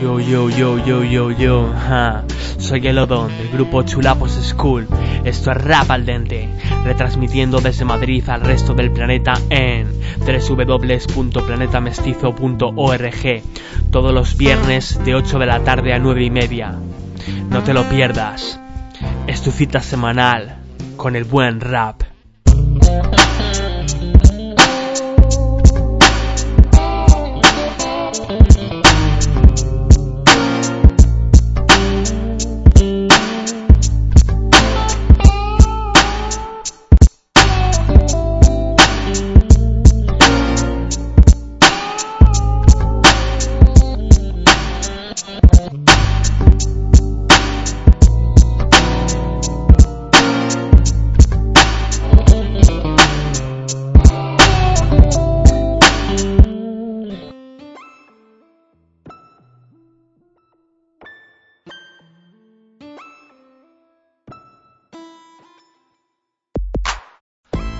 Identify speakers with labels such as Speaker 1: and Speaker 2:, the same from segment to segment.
Speaker 1: Yo, yo, yo, yo, yo, yo, ja. Soy el Odón del grupo Chulapos School. Esto es Rap al Dente, retransmitiendo desde Madrid al resto del planeta en www.planetamestizo.org todos los viernes de 8 de la tarde a 9 y media. No te lo pierdas. Es tu cita semanal con el buen rap.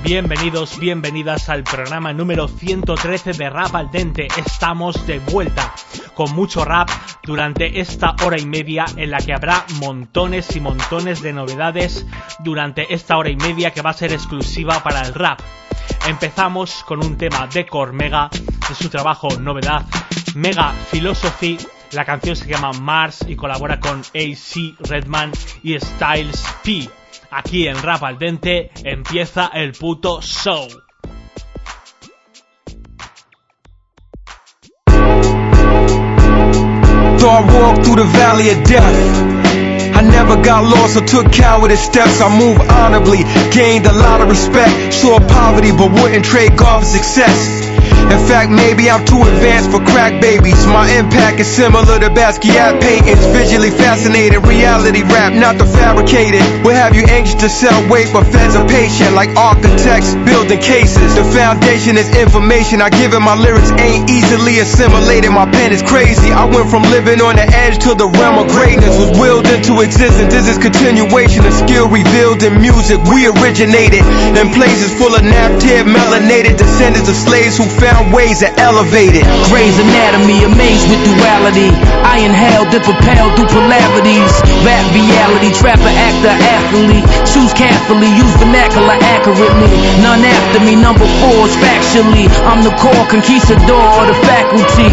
Speaker 1: Bienvenidos, bienvenidas al programa número 113 de Rap al Dente. Estamos de vuelta con mucho rap durante esta hora y media en la que habrá montones y montones de novedades durante esta hora y media que va a ser exclusiva para el rap. Empezamos con un tema de Cormega, de su trabajo Novedad, Mega Philosophy. La canción se llama Mars y colabora con AC Redman y Styles P. Aquí en Rap al Dente empieza el puto show.
Speaker 2: Though I walked through the valley of death, I never got lost or took cowardice steps. I moved honorably, gained a lot of respect. Saw poverty, but wouldn't trade God for success. In fact, maybe I'm too advanced for crack babies. My impact is similar to Basquiat paintings. Visually fascinated, reality rap, not the fabricated. Will have you anxious to sell weight, but feds are patient, like architects building cases. The foundation is information. I give it my lyrics ain't easily assimilated. My pen is crazy. I went from living on the edge to the realm of greatness. Was willed into existence. This is continuation of skill revealed in music. We originated in places full of naphtip, melanated descendants of slaves who found ways to elevate it.
Speaker 3: Grey's Anatomy, amazed with duality. I inhaled and propelled through polarities. Rap reality, trapper, actor, athlete. Choose carefully, use vernacular accurately. None after me, number four is factually. I'm the core conquistador of the faculty.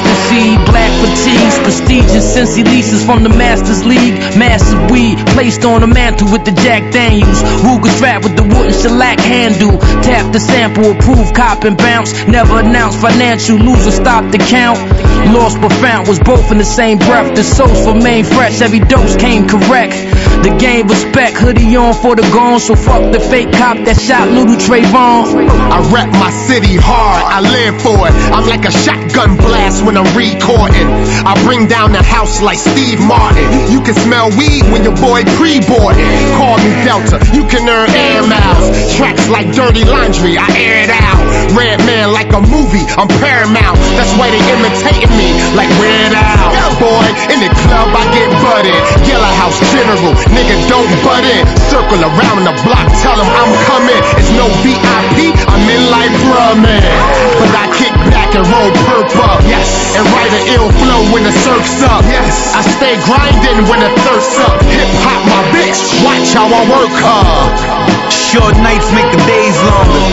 Speaker 3: The sea, black fatigues, prestigious Cincy leases from the Masters League. Massive weed placed on a mantle with the Jack Daniels. Ruger strap with the wooden shellac handle. Tap the sample, approve, cop and bounce. Never announced financial loser, stop the count. Lost but found was both in the same breath. The souls remain fresh, every dose came correct. The game respect, hoodie on for the gone, so fuck the fake cop that shot little Trayvon.
Speaker 4: I rap my city hard, I live for it. I'm like a shotgun blast when I'm recording. I bring down the house like Steve Martin. You can smell weed when your boy pre-boarding. Call me Delta, you can earn air miles. Tracks like dirty laundry, I air it out. Red man like a movie, I'm paramount. That's why they imitating me like Red Out. Boy, in the club I get butted. Yellow House General, nigga don't butt in. Circle around the block, tell them I'm coming. It's no VIP, I'm in like Brahman. But I kick back and roll perp up. Yes. And write an ill flow when the surf's up. Yes. I stay grinding when the thirst's up. Hip hop my bitch, watch how I work her.
Speaker 2: Short nights make the days longer,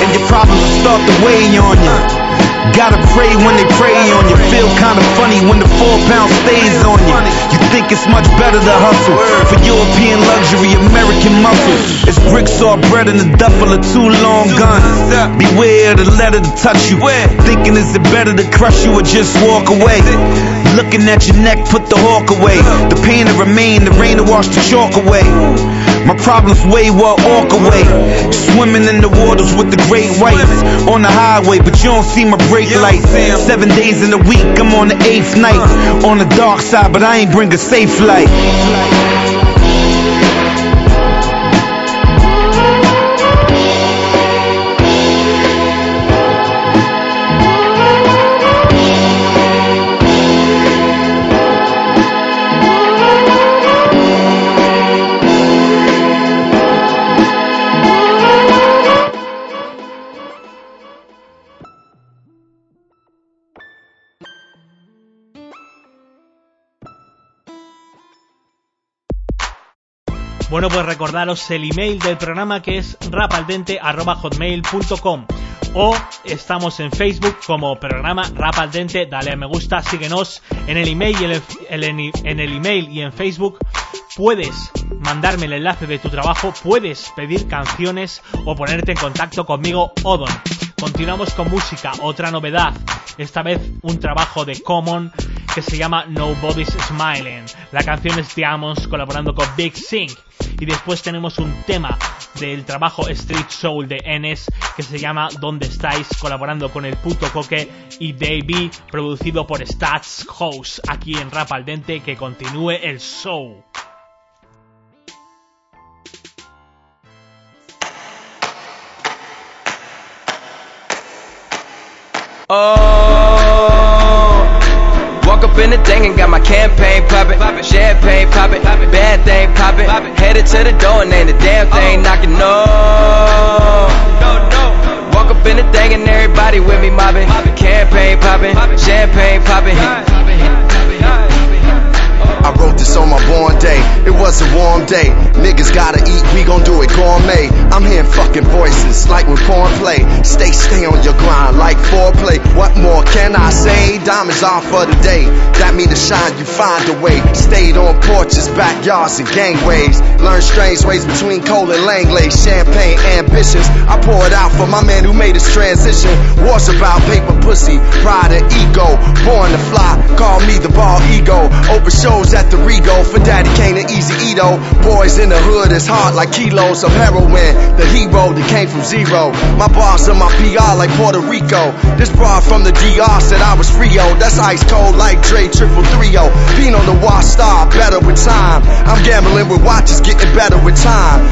Speaker 2: and your problems start to weigh on you. Gotta pray when they pray on you. Feel kinda funny when the four pound stays on you. You think it's much better to hustle for European luxury, American muscle. It's bricks or bread in the duffel of two long guns. Beware the letter to touch you. Thinking is it better to crush you or just walk away? Looking at your neck, put the hawk away. The pain to remain, the rain to wash the chalk away. My problems way what walk away. Swimming in the waters with the great whites on the highway, but you don't see my brake lights. Seven days in a week, I'm on the eighth night. Uh. On the dark side, but I ain't bring a safe light.
Speaker 1: Bueno, pues recordaros el email del programa que es rapaldente.hotmail.com o estamos en Facebook como programa Rapaldente, dale a me gusta, síguenos en el email y en el email y en Facebook. Puedes mandarme el enlace de tu trabajo, puedes pedir canciones o ponerte en contacto conmigo Odon. Continuamos con música, otra novedad, esta vez un trabajo de Common que se llama Nobody's Smiling. La canción es Diamonds colaborando con Big Sing. Y después tenemos un tema del trabajo Street Soul de Enes que se llama ¿Dónde estáis? colaborando con el puto coque y Baby producido por Stats House aquí en Rap al Dente que continúe el show.
Speaker 5: Oh, in the thing and got my campaign poppin', champagne poppin', bad thing poppin', headed to the door and ain't a damn thing knocking. No, no, no. Walk up in the thing and everybody with me mobbing, campaign poppin', champagne poppin'.
Speaker 6: I wrote this on my born day. It was a warm day. Niggas gotta eat, we gon' do it gourmet. I'm hearing fucking voices like when porn play. Stay, stay on your grind like foreplay. What more can I say? Diamonds off for the day. That mean to shine, you find a way. Stayed on porches, backyards, and gangways. Learn strange ways between Cole and Langley. Champagne ambitions. I pour it out for my man who made his transition. Wars about paper pussy, pride and ego. Born to fly, call me the ball ego. Open shows at the Rego for Daddy Kane and Easy Edo. Boys in the hood is hard like kilos of heroin. The hero that came from zero. My boss and my PR like Puerto Rico. This broad from the DR said I was Frio. That's ice cold like Dre triple three O. Being on the watch star, better with time. I'm gambling with watches, getting better with time.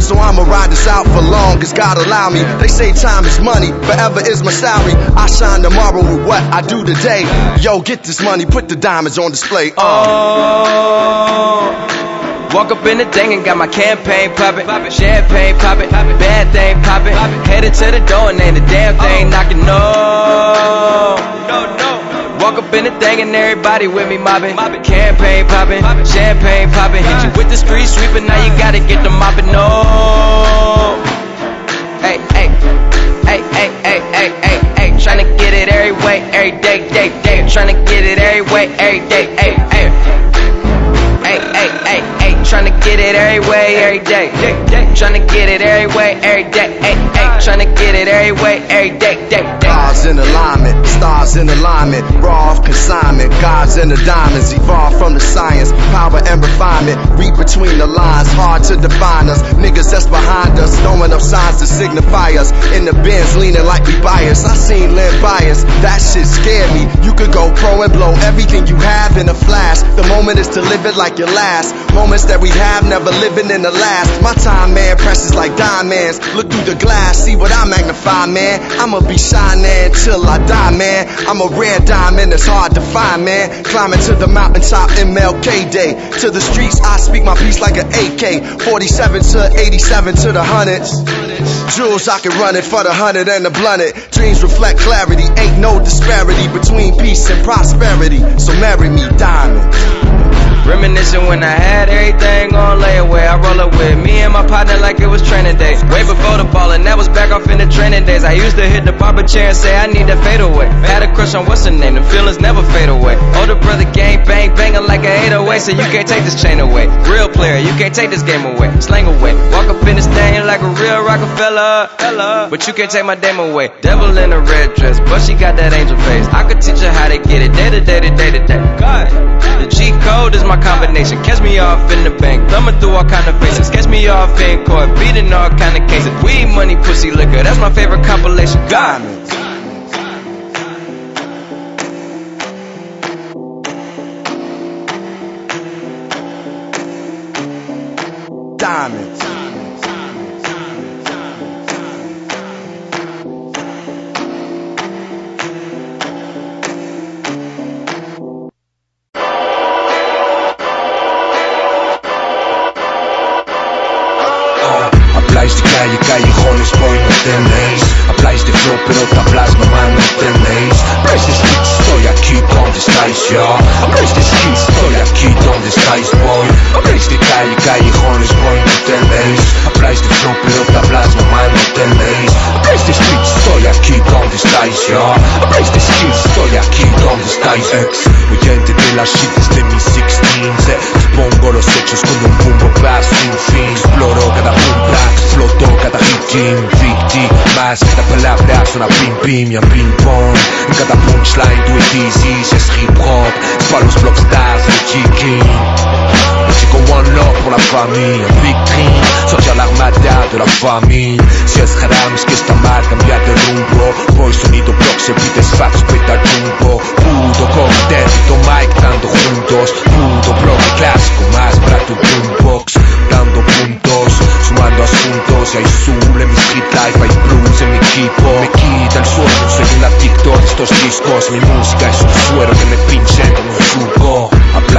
Speaker 6: So I'ma ride this out for long as God allow me. They say time is money, forever is my salary. I shine tomorrow with what I do today. Yo, get this money, put the diamonds on display. Uh. Uh.
Speaker 5: Walk up in the thing and got my campaign poppin', champagne poppin', bad thing poppin', headed to the door and ain't a damn thing knocking. No, no, no. Walk up in the thing and everybody with me mobbing, campaign poppin', champagne poppin', hit you with the street sweeping. Now you gotta get the mopping. No, hey, hey, hey, hey, hey, hey, hey, hey, tryna get it every way, every day, day, day, tryna get it every way, every day, hey, hey, hey tryna get it every way, every day. Tryna get it every way, every day. Hey, hey, tryna get it every way, every day.
Speaker 6: Stars in alignment, stars in alignment, raw off consignment. Gods and the diamonds evolve from the science, power and refinement. Read between the lines, hard to define us. Niggas that's behind us, throwing up signs to signify us. In the bins, leaning like we bias. I seen Lynn bias, that shit scared me. You could go pro and blow everything you have in a flash. The moment is to live it like your last. Moments that we have, never living in the last. My time, man, precious like diamonds. Look through the glass, see what I magnify, man. I'ma be shining till I die, man. I'm a rare diamond that's hard to find, man. Climbing to the mountaintop MLK Day. To the streets, I speak my piece like an AK. 47 to 87 to the hundreds. Jewels, I can run it for the hundred and the blunted. Dreams reflect clarity, ain't no disparity between peace and prosperity. So marry me, diamond.
Speaker 5: Reminiscing when I had everything on layaway. I roll up with me and my partner like it was training day. Way before the ball, and that was back off in the training days. I used to hit the barber chair and say I need that fade away. Had a crush on what's her name, the feelings never fade away. Older brother gang bang banging like a 808, so you can't take this chain away. Real player, you can't take this game away. Slang away, walk up in this thing like a real Rockefeller. But you can't take my dame away. Devil in a red dress, but she got that angel face. I could teach her how to get it day to day to day to day. God, G code is my combination. Catch me off in the bank, thumbing through all kind of faces. Catch me off in court, beating all kind of cases. Weed, money, pussy, liquor. That's my favorite compilation. Diamonds.
Speaker 6: Diamonds.
Speaker 7: Entendéis Habláis de flow, pero te hablas, nomás no entendéis Places bitch, estoy aquí, ¿dónde estáis? estáis ya Habláis de skills, estoy aquí donde estáis boy Habláis de calle, callejones, boy, no tenéis Habláis de flow, pero tablas nomás no tenéis Habláis de streets, estoy aquí donde estáis ya Habláis de skills, estoy aquí donde estáis ex Oyente de las shit desde mis 16 eh. Expongo los hechos con un bumbo bass sin fin. Exploro cada punta, exploto cada hit Victim, más cada palabra suena pim pim y a ping pong. En cada punchline do it easy, si es hip hop C'est pas los block stars, le chicken. Chico One Love pour la famille, un big dream Sortir l'armada de la famille Si es haram, es que está mal cambiar de rumbo. Voy sonido block, se pide fax, peta jumbo Puto cóctel, Tito Mike dando juntos. Puto bloque clásico, más para tu boombox Dando puntos, sumando asuntos Y hay soul estos discos Mi música es un suero que me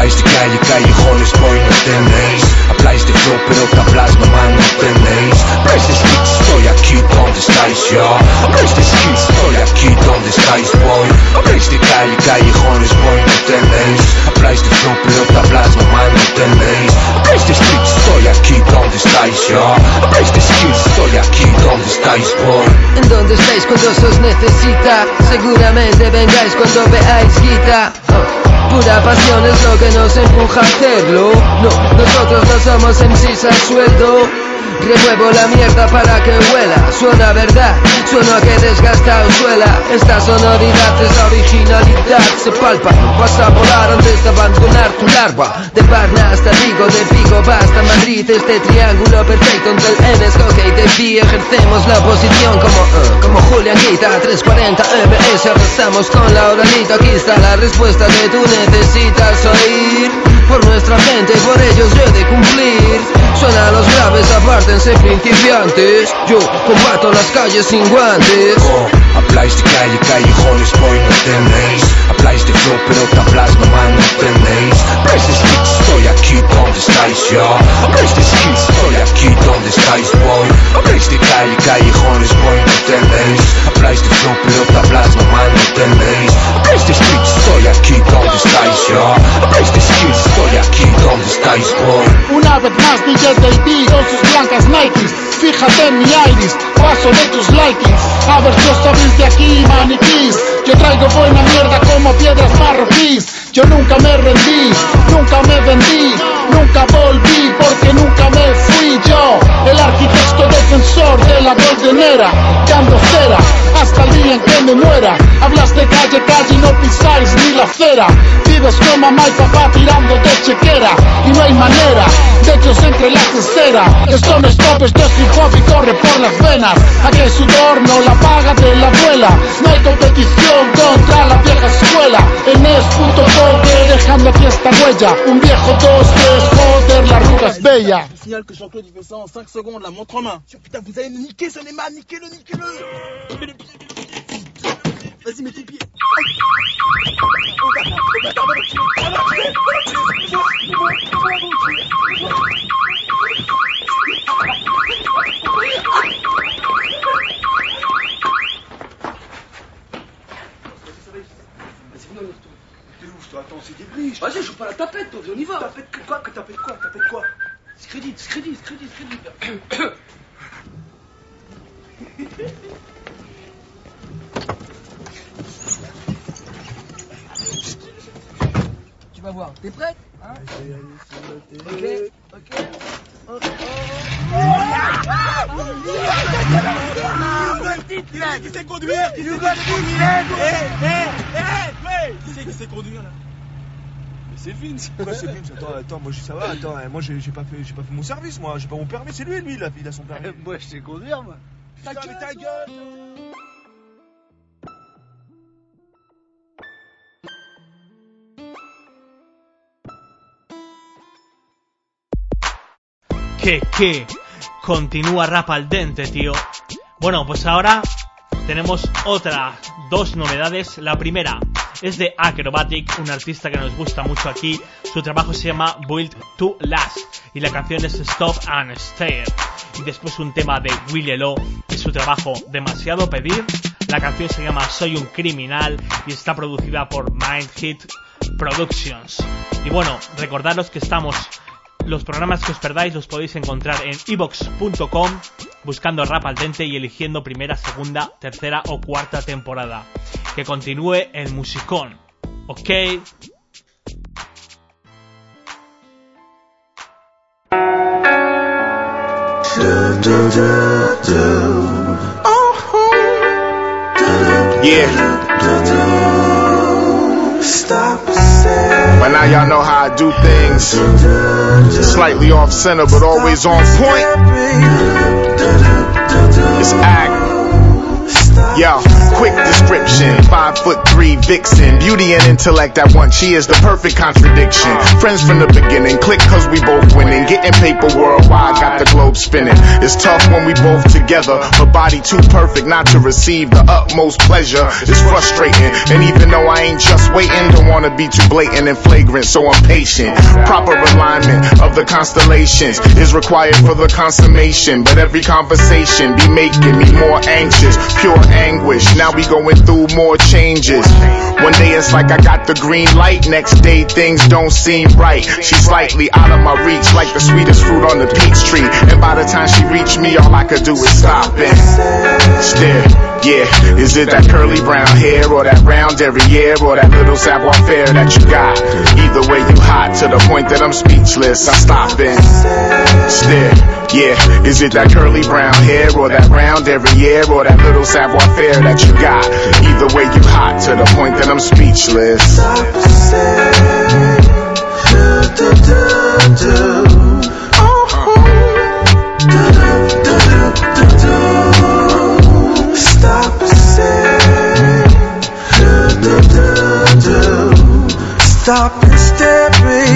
Speaker 7: pinchen como un suco Habláis de calle, callejones, boy, no tenéis Habláis de flow, pero tablas nomás no tenéis Habláis de skills, estoy aquí donde estáis ya Habláis de skills, estoy aquí donde estáis, boy Habláis de calle, callejones, boy, no tenéis Habláis de flow, pero tablas nomás no tenéis Habláis de streets, estoy aquí donde estáis ya Habláis de skills, estoy aquí donde estáis, boy.
Speaker 8: ¿En dónde estáis cuando se os necesita? Seguramente vengáis cuando veáis guita. Oh, Pura pasión es lo que nos empuja a hacerlo. No, nosotros no somos MCs a sueldo. Remuevo la mierda para que huela. Suena verdad, suena a que desgasta o suela. Esta sonoridad, esta originalidad se palpa. Vas a volar antes de abandonar tu larva. De Parna hasta Vigo, de Vigo basta Madrid. Este triángulo perfecto entre el N escoge y de B ejercemos la posición como, uh, como Julián Guita. 340 MS, arrasamos con la oralita. Aquí está la respuesta que tú necesitas oír. Por nuestra gente, por ellos yo he de cumplir. Suena los graves, apártense principiantes. Yo combato las calles sin guantes.
Speaker 7: Oh, habláis de calle, callejones, boy, no tenéis. Habláis de flow, pero tablas nomás no tenéis. Habláis de skills, estoy aquí donde estáis ya Habláis de skills, estoy aquí donde estáis, boy Habláis de calle, callejones, boy, no tenéis. Habláis de flow, pero tablas nomás no tenéis. Habláis de streets, estoy aquí donde estáis ya Habláis de skills,
Speaker 9: Ολέακι, τον δεν καίσω. Ένα βεν μας διάς το ειβί, όσους μπλανκας νάιτις. Φύγατε μιαίρις, πασο δε τους λάιτις. Αβέρτιος απλις δε ακιμανικις. Yo traigo buena mierda como piedras marroquíes Yo nunca me rendí, nunca me vendí Nunca volví porque nunca me fui yo. El arquitecto defensor de la goldenera Dando cera hasta el día en que me muera. Hablas de calle, calle y no pisáis ni la acera. Vives con mamá y papá tirando de chequera. Y no hay manera de que os entre la cestera Esto no es pop, esto es hip hop y corre por las venas. Aquel sudor no la paga de la abuela. No hay competición contra la vieja escuela En es puto poker dejando aquí esta huella Un viejo dos que es joder la ruga es bella
Speaker 10: Je signale que Jean-Claude il fait ça en 5 secondes, la montre en main. Putain, vous allez nous niquer ce Neymar, niquez-le, niquez-le. Vas-y, mets tes pieds. La tapette, toi, on y va.
Speaker 11: Tapette quoi Que Vince
Speaker 12: Pourquoi c'est Vince Attends, attends, moi je- ça va, attends, hein, moi j'ai pas fait j'ai pas fait mon service, moi, j'ai pas mon permis, c'est lui, lui, il a, il a son permis.
Speaker 10: Moi, je sais conduire, moi.
Speaker 11: Putain, mais ta gueule
Speaker 1: que, que continúa rap al dente, tío. Bueno, pues ahora tenemos otras dos novedades. La primera es de Acrobatic, un artista que nos gusta mucho aquí. Su trabajo se llama Build to Last y la canción es Stop and Stare. Y después un tema de Willie Lo, que es su trabajo Demasiado Pedir. La canción se llama Soy un criminal y está producida por Mind Hit Productions. Y bueno, recordaros que estamos los programas que os perdáis los podéis encontrar en evox.com buscando rap al dente y eligiendo primera, segunda, tercera o cuarta temporada. Que continúe el musicón. ¿Ok?
Speaker 13: By now y'all know how I do things. Slightly off center, but always on point. It's act. Yo, quick description. Five foot three vixen. Beauty and intellect at once. She is the perfect contradiction. Friends from the beginning. Click cause we both winning. Getting paper worldwide. Got the globe spinning. It's tough when we both together. Her body too perfect not to receive the utmost pleasure. It's frustrating. And even though I ain't just waiting, don't wanna be too blatant and flagrant. So I'm patient. Proper alignment of the constellations is required for the consummation. But every conversation be making me more anxious. Pure anguish. Now we going through more changes. One day it's like I got the green light, next day things don't seem right. She's slightly out of my reach, like the sweetest fruit on the peach tree. And by the time she reached me, all I could do is stop and stare. Yeah, is it that curly brown hair or that round derriere or that little savoir faire that you got? Either way, you hot to the point that I'm speechless. I stop and stare. Yeah, is it that curly brown hair or that round derriere or that little savoir faire that you got? Either way, you hot to the point that I'm speechless.
Speaker 14: Stop Stop and stare, baby.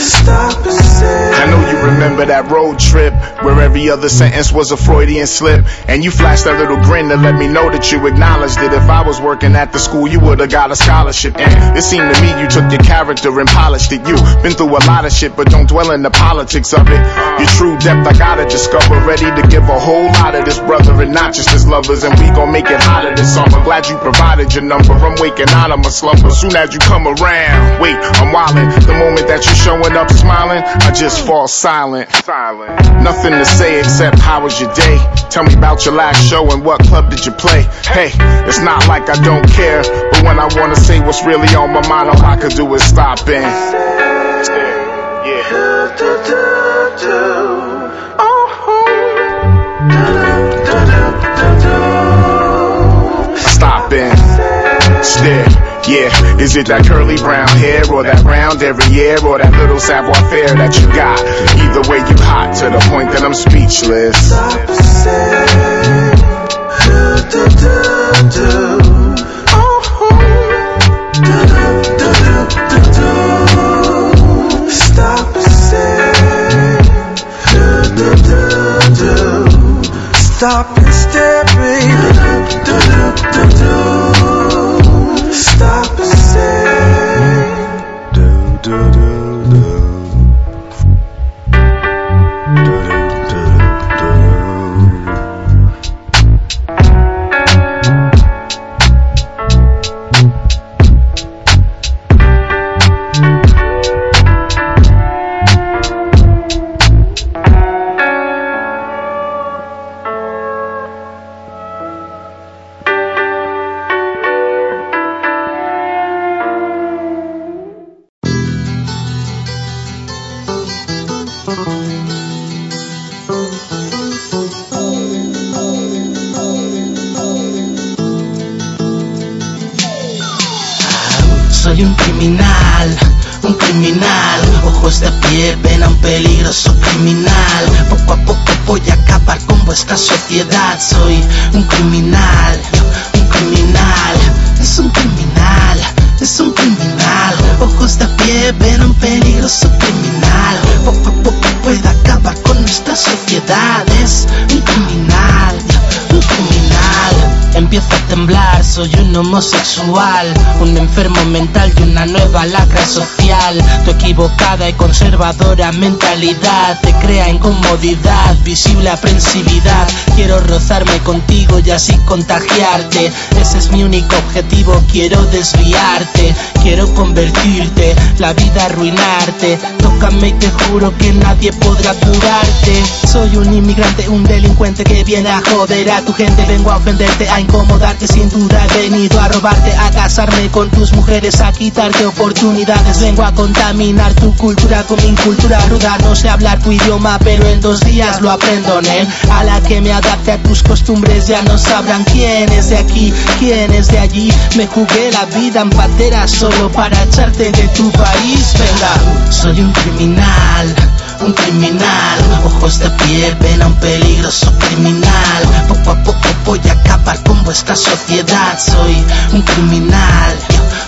Speaker 14: Stop and stare.
Speaker 13: I know you remember that road trip where every other sentence was a Freudian slip. And you flashed that little grin to let me know that you acknowledged it. If I was working at the school, you would've got a scholarship. And it seemed to me you took your character and polished it. You been through a lot of shit, but don't dwell in the politics of it. Your true depth, I gotta discover. Ready to give a whole lot of this brother and not just his lovers. And we gon' make it hotter this summer. Glad you provided your number. I'm waking out of my slumber. Soon as you come around, wait, I'm wildin'. The moment that you're showing up smiling, I just fall silent. Silent. Nothing to say except how was your day? Tell me about your last show and what club did you play? Hey, it's not like I don't care, but when I wanna say what's really on my mind, all I could do is stop and Stop and stare. Yeah, is it that curly brown hair or that round derriere or that little savoir faire that you got? Either way, you hot to the point that I'm speechless.
Speaker 14: Stop and stare. Stop and stare,
Speaker 15: vuestra sociedad. Soy un criminal, Soy un homosexual, un enfermo mental y una nueva lacra social. Tu equivocada y conservadora mentalidad te crea incomodidad, visible aprensividad. Quiero rozarme contigo y así contagiarte. Ese es mi único objetivo, quiero desviarte, quiero convertirte, la vida arruinarte. Tócame y te juro que nadie podrá curarte. Soy un inmigrante, un delincuente que viene a joder a tu gente. Vengo a ofenderte, a incomodarte sin duda. He venido a robarte, a casarme con tus mujeres, a quitarte oportunidades. Vengo a contaminar tu cultura con mi cultura ruda. No sé hablar tu idioma, pero en dos días lo aprendo, Nen. A la que me adapte a tus costumbres, ya no sabrán quién es de aquí, quién es de allí. Me jugué la vida en patera solo para echarte de tu país. Venga, soy un criminal un criminal. Ojos de piel, ven a un peligroso criminal. Poco a poco voy a acabar con vuestra sociedad. Soy un criminal,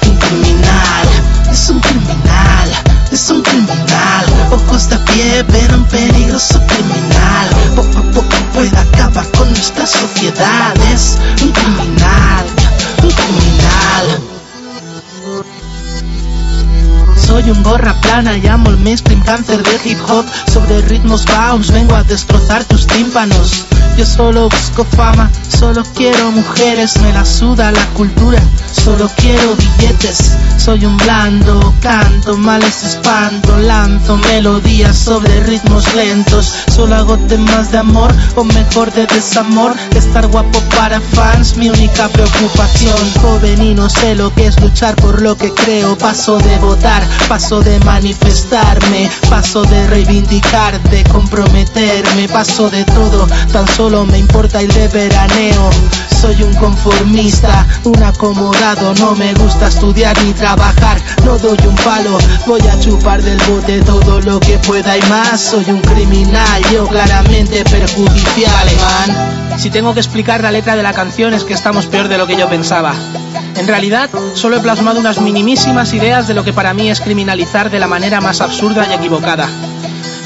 Speaker 15: un criminal. Es un criminal, es un criminal. Ojos de piel, ven a un peligroso criminal. Poco a poco voy a acabar con nuestra sociedad. Es un criminal, un criminal soy un gorra plana, llamo el mainstream cáncer del hip hop. Sobre ritmos bounce vengo a destrozar tus tímpanos Yo solo busco fama, solo quiero mujeres Me la suda la cultura, solo quiero billetes Soy un blando, canto, males espanto Lanzo melodías sobre ritmos lentos. Solo hago temas de amor, o mejor de desamor Estar guapo para fans, mi única preocupación. Joven y no sé lo que es luchar por lo que creo. Paso de votar Paso de manifestarme, paso de reivindicar, de comprometerme, paso de todo, solo me importa el de veraneo. Soy un conformista, un acomodado, no me gusta estudiar ni trabajar, no doy un palo, voy a chupar del bote todo lo que pueda y más. Soy un criminal, yo claramente perjudicial, man.
Speaker 1: Si tengo que explicar la letra de la canción es que estamos peor de lo que yo pensaba. En realidad, solo he plasmado unas minimísimas ideas de lo que para mí es criminalizar de la manera más absurda y equivocada.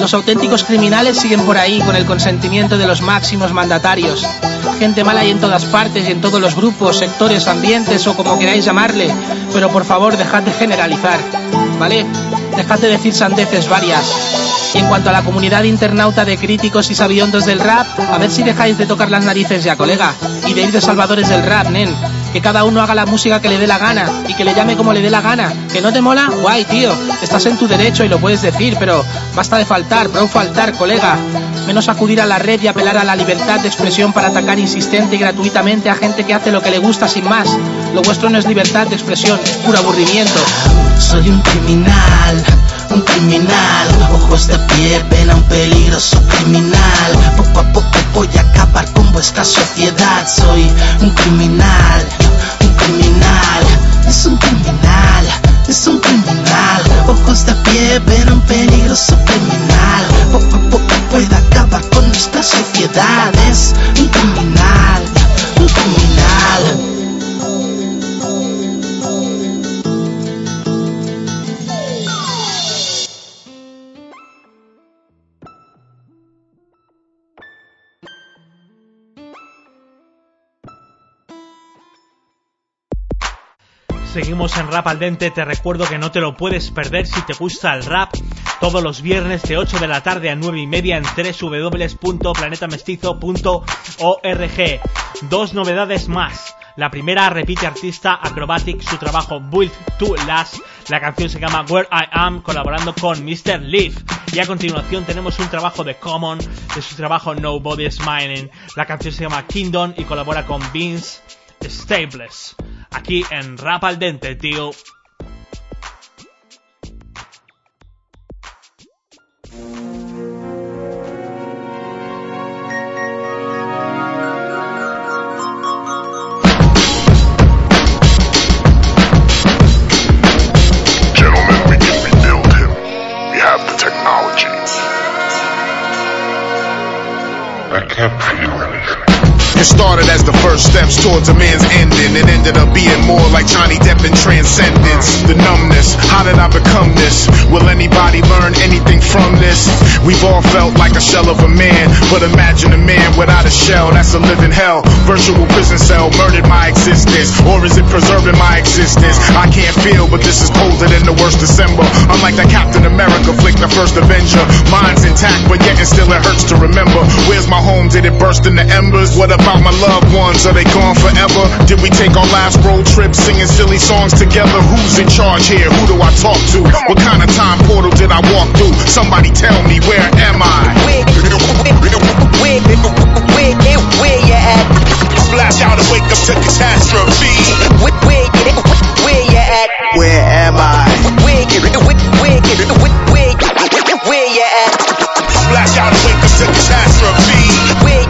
Speaker 1: Los auténticos criminales siguen por ahí con el consentimiento de los máximos mandatarios. Gente mala hay en todas partes y en todos los grupos, sectores, ambientes o como queráis llamarle. Pero por favor, dejad de generalizar, ¿vale? Dejad de decir sandeces varias. Y en cuanto a la comunidad internauta de críticos y sabiondos del rap, a ver si dejáis de tocar las narices ya, colega, y de ir de salvadores del rap, nen. Que cada uno haga la música que le dé la gana y que le llame como le dé la gana. ¿Que no te mola? Guay, tío. Estás en tu derecho y lo puedes decir, pero basta de faltar, bro, faltar, colega. Menos acudir a la red y apelar a la libertad de expresión para atacar insistente y gratuitamente a gente que hace lo que le gusta sin más. Lo vuestro no es libertad de expresión, es puro aburrimiento.
Speaker 15: Soy un criminal un criminal. Ojos de pie, ven a un peligroso criminal. Poco a poco voy a acabar con vuestra sociedad. Soy un criminal, un criminal. Es un criminal, es un criminal. Ojos de pie, ven a un peligroso criminal. Poco a poco voy a acabar con nuestra sociedad. Es un criminal, un criminal
Speaker 1: Seguimos en Rap al Dente, te recuerdo que no te lo puedes perder si te gusta el rap todos los viernes de 8 de la tarde a 9 y media en www.planetamestizo.org. Dos novedades más. La primera repite artista Acrobatic su trabajo Build to Last. La canción se llama Where I Am colaborando con Mr. Leaf. Y a continuación tenemos un trabajo de Common de su trabajo Nobody's Mining. La canción se llama Kingdom y colabora con Vince Stables aquí en Rap al Dente, tío.
Speaker 4: First
Speaker 13: steps towards a man's ending. It ended up being more like Johnny Depp in Transcendence. The numbness, how did I become this? Will anybody learn anything from this? We've all felt like a shell of a man, but imagine a man without a shell, that's a living hell. Virtual prison cell murdered my existence, or is it preserving my existence? I can't feel, but this is colder than the worst December. Unlike that Captain America flick, the first Avenger. Mine's intact, but yet it still it hurts to remember. Where's my home? Did it burst into embers? What about my loved ones? Are they gone forever? Did we take our last road trip singing silly songs together? Who's in charge here? Who do I talk to? What kind of time portal did I walk through? Somebody tell me, where am I?
Speaker 16: Where, where, where, where you at?
Speaker 13: Splash out and wake up to catastrophe.
Speaker 16: Where, where, where you at?
Speaker 17: Where am I?
Speaker 16: Where, where, where, where, where you at?
Speaker 13: Splash out and wake up to catastrophe.
Speaker 16: Where,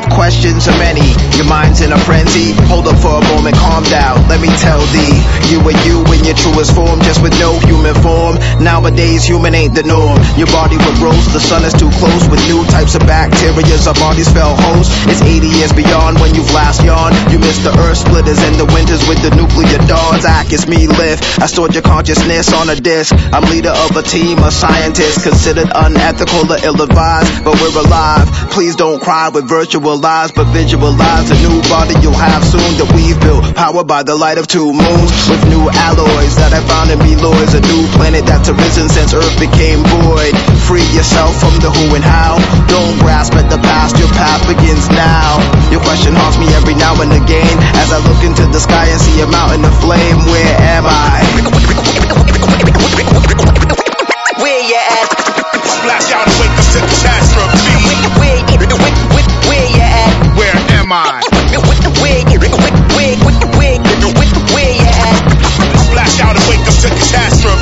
Speaker 17: have questions of many. Your mind's in a frenzy. Hold up for a moment, calm down. Let me tell thee, you are you in your truest form, just with no human form. Nowadays, human ain't the norm. Your body would roast, the sun is too close with new types of bacteria. Our bodies fell host. It's 80 years beyond when you've last yawned. You missed the earth splitters and the winters with the nuclear dawns. Ah, Act is me lift. I stored your consciousness on a disc. I'm leader of a team of scientists considered unethical or ill-advised, but we're alive. Please don't cry with virtual lies, but visualize a new body you'll have soon that we've built, powered by the light of two moons with new alloys that I found in Meloids, a new planet that's arisen since Earth became void. Free yourself from the who and how. Don't grasp at the past, your path begins now. Your question haunts me every now and again as I look into the sky and see a mountain of flame. Where am I?
Speaker 16: Where you at?
Speaker 13: Splash out and wake up to
Speaker 16: Where
Speaker 13: am I?
Speaker 16: Where, where, where, where, where you at?
Speaker 13: Splash out and wake up to catastrophe.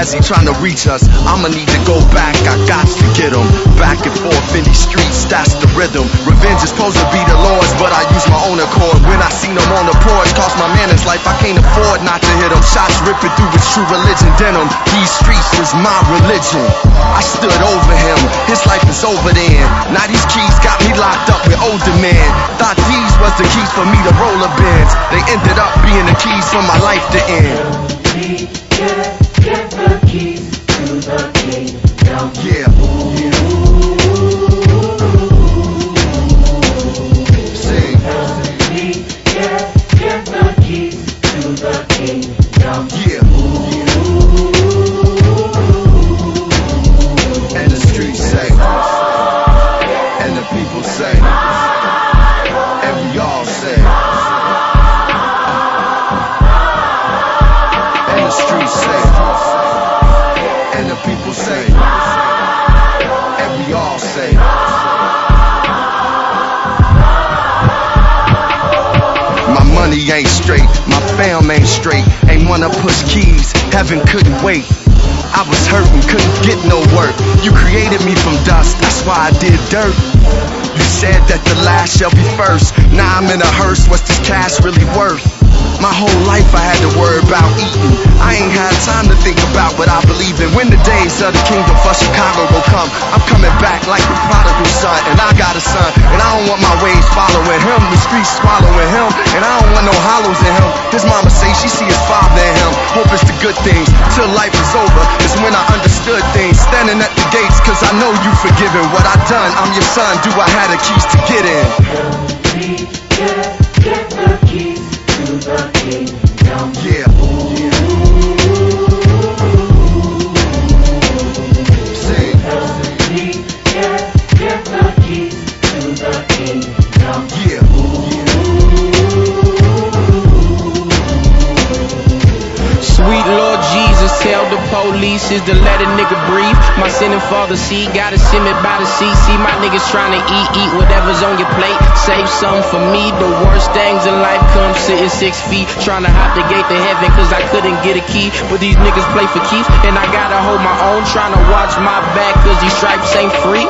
Speaker 17: As he trying to reach us. I'ma need to go back, I got to get him. Back and forth in these streets, that's the rhythm. Revenge is supposed to be the Lord's, but I use my own accord. When I seen him on the porch, cost my man his life, I can't afford not to hit him. Shots ripping through his true religion denim. Um, these streets was my religion. I stood over him, his life is over then. Now these keys got me locked up with older men. Thought these was the keys for me to roll a Benz. They ended up being the keys for my life to end.
Speaker 6: Ain't keys, heaven couldn't wait. I was hurting, couldn't get no work. You created me from dust, that's why I did dirt. You said that the last shall be first. Now I'm in a hearse, what's this cash really worth? My whole life I had to worry about eating. I ain't had time to think about what I believe in. When the days of the kingdom for Chicago will come, I'm coming back like the prodigal son. And I got a son, and I don't want my ways following him. The streets swallowing him, and I don't want no hollows in him. His mama say she see his father in him. Hope it's the good things till life is over. It's when I understood things. Standing at the gates, cause I know you forgiven what I done. I'm your son, do I have the keys to get in?
Speaker 18: Is to let a nigga breathe. My sinning father see, gotta send me by the sea. See my niggas trying to eat, eat whatever's on your plate. Save some for me. The worst things in life come sitting six feet. Trying to hop the gate to heaven cause I couldn't get a key. But these niggas play for keeps. And I gotta hold my own. Trying to watch my back cause these stripes ain't free.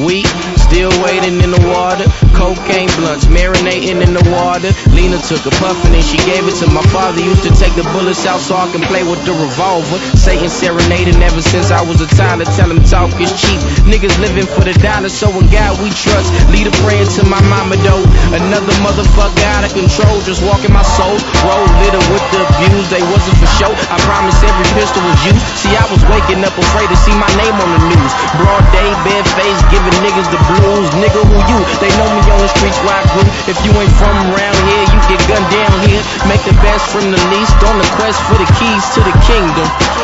Speaker 18: We still waiting in the water. Cocaine blunts marinating in the water. Lena took a puff and then she gave it to my father. Used to take the bullets out so I can play with the revolver. Satan serenading ever since I was a child to tell him talk is cheap. Niggas living for the dollar, so in God we trust. Lead a prayer to my mama though. Another motherfucker out of control, just walking my soul. Roll little with the abuse, they wasn't for show. I promise every pistol was used. See, I was waking up afraid to see my name on the news. Broad day, bare face, giving niggas the blues. Nigga, who you? They know me on the streets where I grew. If you ain't from around here, you get gunned down here. Make the best from the least. On the quest for the keys to the kingdom.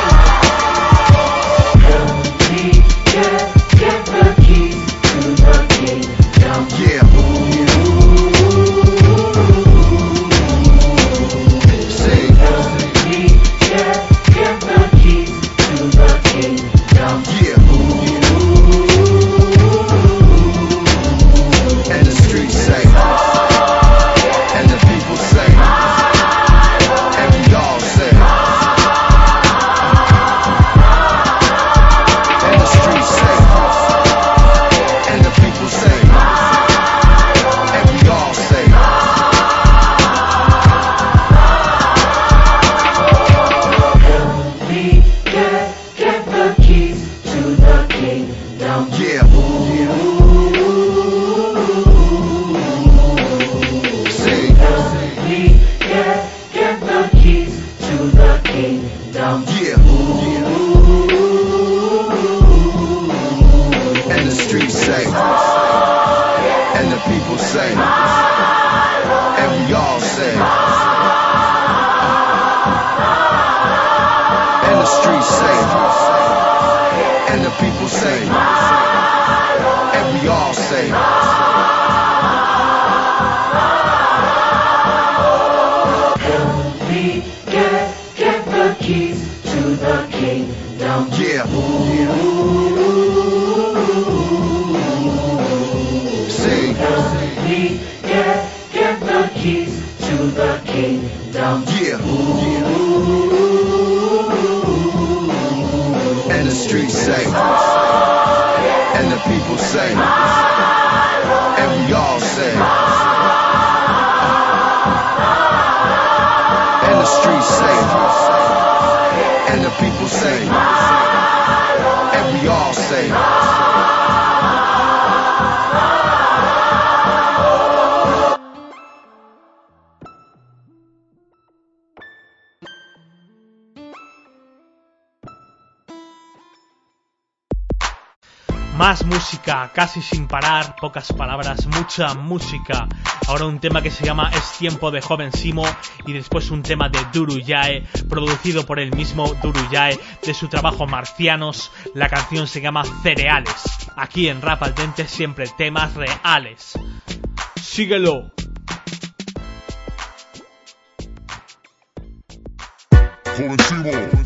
Speaker 1: Casi sin parar, pocas palabras, mucha música. Ahora un tema que se llama Es tiempo de joven Simo y después un tema de Duruyae, producido por el mismo Duruyae de su trabajo Marcianos. La canción se llama Cereales. Aquí en Rap al Dente siempre temas reales. Síguelo.
Speaker 19: Joven Simo,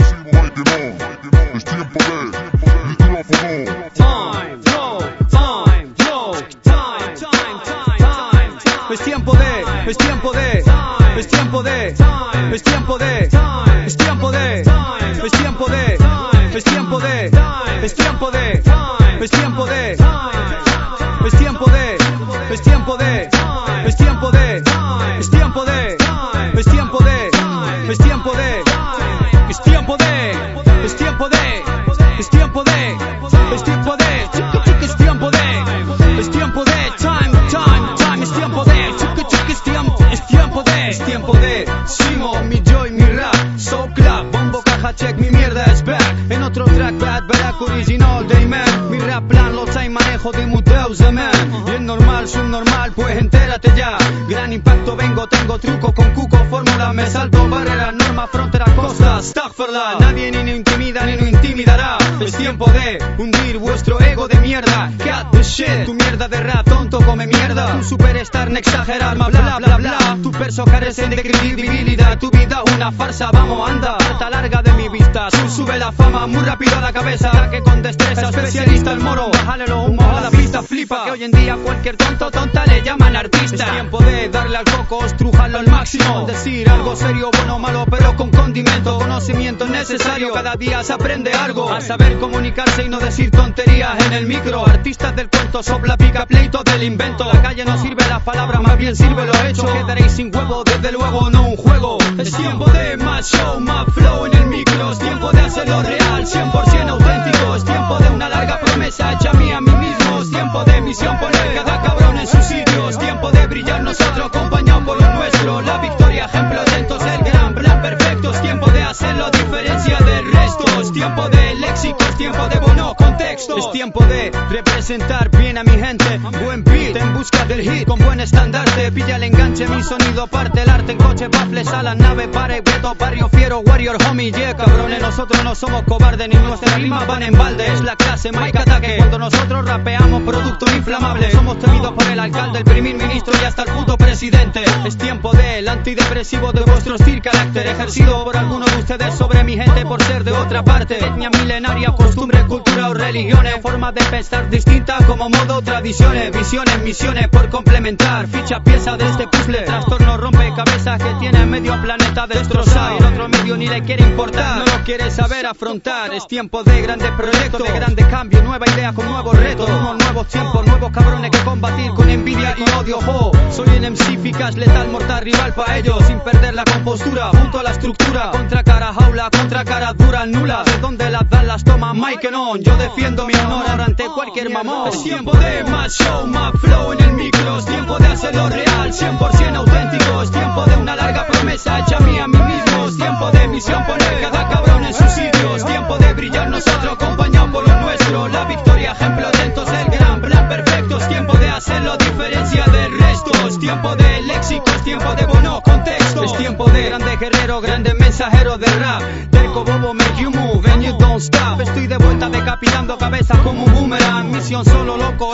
Speaker 19: original, day man, mi rap plan, lo time, manejo de muteos, the man, y el normal, subnormal, pues entérate ya, gran impacto, vengo, tengo truco, con cuco, fórmula, me salto, barrera, norma, frontera, costa, Stagferla, nadie ni nos intimida ni nos intimidará, es tiempo de hundir vuestro ego de mierda, cat the shit, tu mierda de rap, come mierda, tu superstar, no exagerar, más bla bla bla, tu perso carece de credibilidad, tu vida una farsa, vamos anda, harta larga de mi vista, sube la fama muy rápido a la cabeza, que con destreza, especialista el moro, bájale los humos flipa, que hoy en día cualquier tonto tonta le llaman artista, es tiempo de darle al coco, estrujarlo al máximo, decir algo serio, bueno o malo, pero con condimento, conocimiento necesario, cada día se aprende algo, a saber comunicarse y no decir tonterías en el micro, artistas del cuento, sopla, pica, pleito del invento, la calle no sirve las palabras, más bien sirve lo hecho, quedaréis sin huevo, desde luego no un juego, es tiempo de más show, más flow en el micro, es tiempo de hacerlo real, 100% auténtico, es tiempo de una larga promesa hecha a mí a mí mismo, es tiempo de poner cada cabrón en su sitio, es tiempo de brillar nosotros acompañados por lo nuestro, la victoria, ejemplo atentos, el gran plan perfecto, es tiempo de hacerlo diferencia del resto, es tiempo de léxico, es tiempo de bono contexto, es tiempo de representar bien a mi gente, buen en busca del hit, con buen estandarte, pilla el enganche, mi sonido parte el arte, en coche, baffles a la nave, pare, gueto, barrio fiero, warrior, homie, yeah, cabrones, nosotros no somos cobardes, ni nuestras rimas van en balde, es la clase, Mike Ataque, cuando nosotros rapeamos productos inflamables, somos temidos por el alcalde, el primer ministro y hasta el puto presidente, es tiempo del antidepresivo de vuestro steel carácter, ejercido por algunos de ustedes sobre mi gente por ser de otra parte, etnia milenaria, costumbre, cultura o religiones, formas de pensar distintas como modo, tradiciones, visiones, misiones por complementar, ficha pieza de este puzzle, trastorno rompe cabezas que tiene medio planeta destrozado, el otro medio ni le quiere importar, no lo quiere saber afrontar, es tiempo de grandes proyectos, de grandes cambios, nueva idea con nuevos retos, unos nuevos tiempos, nuevos cabrones que combatir con envidia y odio, jo, soy el MC eficaz, letal, mortal, rival para ellos, sin perder la compostura, junto a la estructura, contra cara jaula, contra cara dura, nula, de donde las dan las toma Mike on, yo defiendo mi honor ante cualquier mamón, es tiempo de más show, más flow en el micro, tiempo de hacerlo real, 100% auténtico, es tiempo de una larga promesa hecha a mí a mí mismo, tiempo de misión poner cada cabrón en su sitio, es tiempo de brillar nosotros acompañados por lo nuestro, la victoria, ejemplo atentos, el gran plan perfecto, tiempo de hacerlo diferencia del resto, es tiempo de léxico, tiempo de bono contexto, es tiempo de grande guerrero, grande mensajero de rap, terco bobo make you move and you don't stop, estoy de vuelta decapitando cabezas como un boomerang, misión solo loco,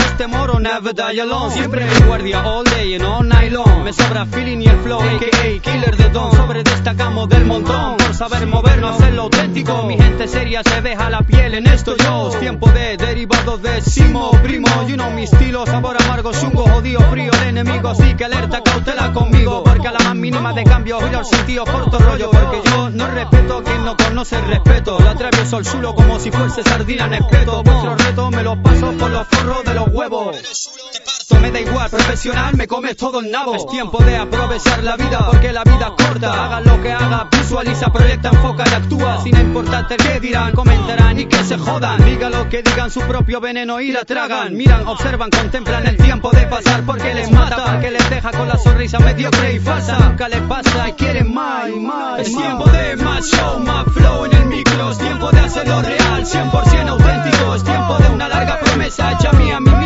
Speaker 19: siempre en guardia all day and all night me sobra feeling y el flow, a.k.a. killer de don, sobre destacamos del montón, por saber movernos, hacerlo auténtico, mi gente seria se deja la piel en esto yo, es tiempo de derivados de simo, primo, you know mi estilo, sabor amargo, chungo, jodido, frío, el enemigo, sí que alerta, cautela conmigo, porque a la más mínima de cambio, giro el sentido, corto rollo, porque yo no respeto quien no conoce el respeto, lo atravieso el suelo como si fuese sardina en espeto, vuestro reto me lo paso por los forros de los huevos. Esto me da igual, profesional, me comes todo el nabo. Es tiempo de aprovechar la vida, porque la vida es corta. Haga lo que haga, visualiza, proyecta, enfoca y actúa. Sin importarte qué dirán, comentarán y que se jodan. Diga lo que digan, su propio veneno y la tragan. Miran, observan, contemplan el tiempo de pasar, porque les mata, porque les deja con la sonrisa mediocre y falsa. Nunca les pasa y quieren más y más. Es tiempo de más show, más flow en el micro. Es tiempo de hacerlo real, 100% auténtico. Es tiempo de una larga promesa hecha a mí a mí mismo. Es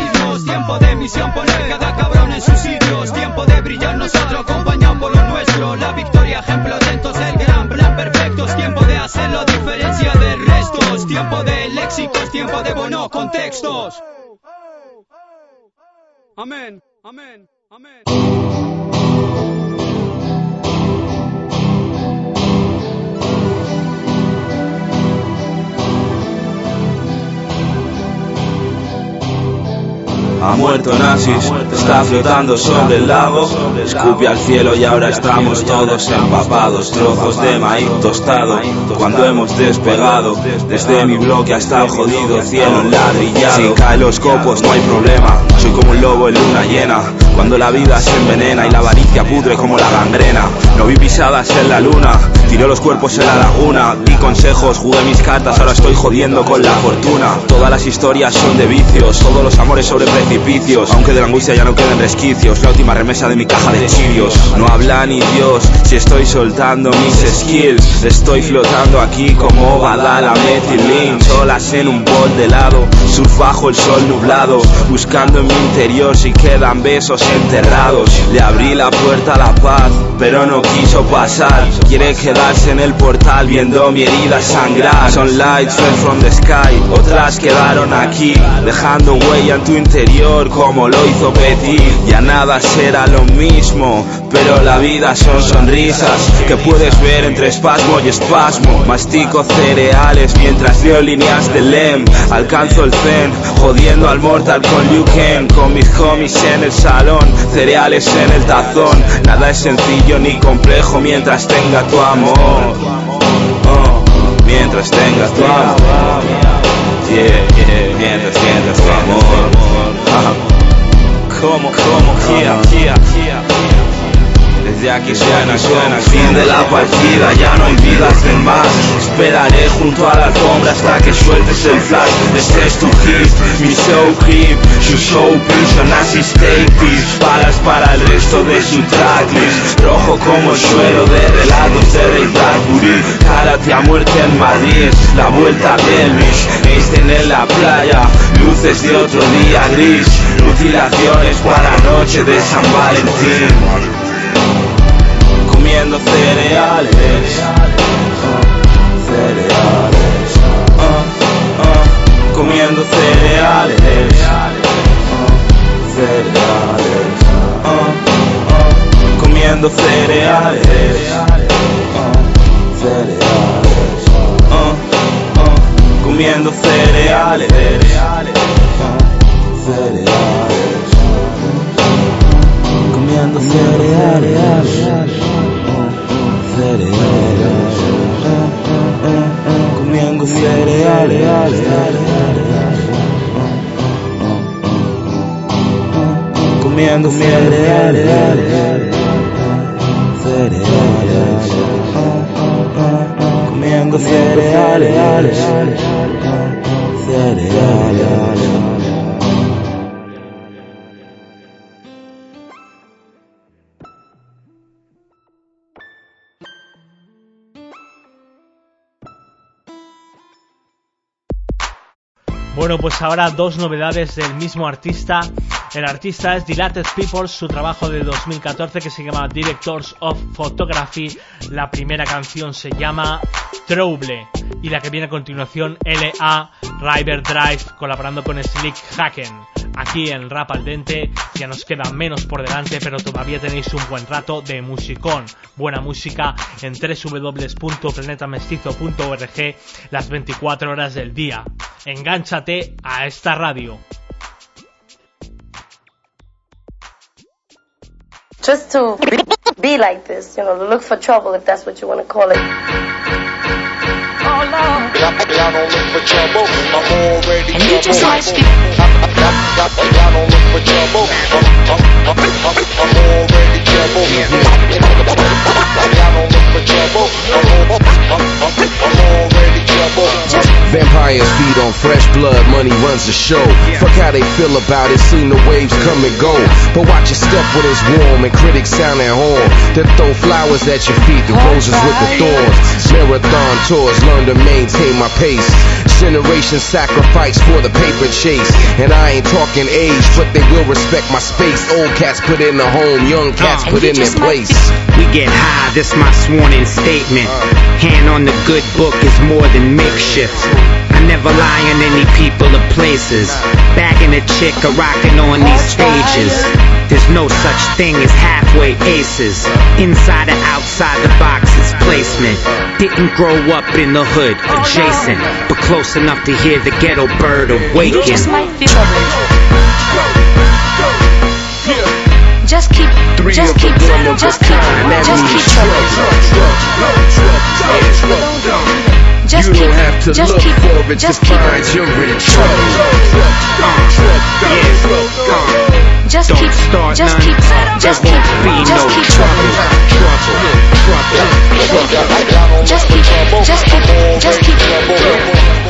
Speaker 19: tiempo de misión poner cada cabrón en su sitio. Es tiempo de brillar nosotros acompañados por lo nuestro. La victoria, ejemplo atentos, el gran plan perfecto. Es tiempo de hacerlo diferencia del resto. Es tiempo de léxico, es tiempo de buenos contextos. Amén, amén, amén.
Speaker 20: Ha muerto nazis, está flotando sobre el lago. Escupe al cielo y ahora estamos todos empapados. Trozos de maíz tostado. Cuando hemos despegado, desde mi bloque hasta el jodido cielo enladrillado. Si caen los copos, no hay problema. Soy como un lobo en luna llena. Cuando la vida se envenena y la avaricia pudre como la gangrena. No vi pisadas en la luna, tiré los cuerpos en la laguna. Di consejos, jugué mis cartas, ahora estoy jodiendo con la fortuna. Todas las historias son de vicios, todos los amores sobre precipicios. Aunque de la angustia ya no queden resquicios, la última remesa de mi caja de chirios. No habla ni Dios si estoy soltando mis skills. Estoy flotando aquí como Badala Methylene. Solas en un bol de helado, surf bajo el sol nublado. Buscando en mi interior si quedan besos enterrados. Le abrí la puerta a la paz, pero no quiso pasar. Quiere en el portal viendo mi herida sangrar. Son lights fell from the sky, otras quedaron aquí, dejando huella en tu interior como lo hizo Petit. Ya nada será lo mismo, pero la vida son sonrisas que puedes ver entre espasmo y espasmo. Mastico cereales mientras leo líneas de Lem. Alcanzo el zen, jodiendo al mortal con Liu Kang. Con mis homies en el salón, cereales en el tazón. Nada es sencillo ni complejo mientras tenga tu amor. Mientras tenga tu amor. Yeah, mientras tenga tu amor. Como, como, yeah, yeah. Desde aquí suena, suena, fin de la partida, ya no hay vidas de más. Esperaré junto a la alfombra hasta que sueltes el flash. Este es tu hit, mi show hip, su show prison, peace. Balas para el resto de su tracklist. Rojo como el suelo de relatos de Rey Bradbury. Karate a muerte en Madrid, la vuelta de Elvis. Einstein en la playa, luces de otro día gris. Mutilaciones para noche de San Valentín comiendo cereales. uh, cereales. uh, comiendo cereales. cereales. uh, uh, comiendo cereales. Uh, uh, uh, uh. Cereales. Comiendo cereales. Comiendo cereales. Cereales. Comiendo cereales. Cereales.
Speaker 1: Bueno, pues ahora dos novedades del mismo artista. El artista es Dilated People, su trabajo de 2014 que se llama Directors of Photography. La primera canción se llama Trouble y la que viene a continuación LA River Drive colaborando con Slick Hacken. Aquí en Rap al Dente ya nos queda menos por delante, pero todavía tenéis un buen rato de musicón. Buena música en www.planetamestizo.org las 24 horas del día. Engánchate a esta radio.
Speaker 21: Just to be like this, you know, look for trouble if that's what you want to call it.
Speaker 22: Don't for trouble. I'm already
Speaker 21: And you just
Speaker 22: trouble.
Speaker 21: like-
Speaker 22: I don't for trouble. I'm already
Speaker 7: Vampires feed on fresh blood, money runs the show. Fuck how they feel about it, seen the waves come and go. But watch your step when it's warm and critics sound at horn. They throw flowers at your feet, the roses with the thorns. Marathon tours, learn to maintain my pace. Generation sacrifice for the paper chase. And I ain't talking age, but they will respect my space. Old cats put in a home, young cats uh, put in their place.
Speaker 23: We get high, this my sworn in statement. Uh. Hand on the good book is more than makeshift. I never lie on any people or places. Bagging a chick or rocking on these stages. There's no such thing as halfway aces. Inside or outside the box is placement. Didn't grow up in the hood, adjacent, but close enough to hear the ghetto bird awaken.
Speaker 21: You just might feel
Speaker 22: Just keep,
Speaker 24: Three
Speaker 22: just
Speaker 24: of the
Speaker 22: keep,
Speaker 24: one of a
Speaker 22: just keep,
Speaker 24: kind. That
Speaker 22: just
Speaker 24: means
Speaker 22: keep
Speaker 24: trouble.
Speaker 22: Just
Speaker 24: you
Speaker 22: keep-
Speaker 24: don't have to
Speaker 22: just
Speaker 24: look
Speaker 22: keep-
Speaker 24: for it
Speaker 22: just
Speaker 24: to
Speaker 22: keep-
Speaker 24: find you're in trouble.
Speaker 22: Just
Speaker 23: Don't
Speaker 22: keep,
Speaker 23: start
Speaker 22: just
Speaker 23: none.
Speaker 22: keep, just keep, just keep
Speaker 23: trouble.
Speaker 22: Just keep, just keep, just keep.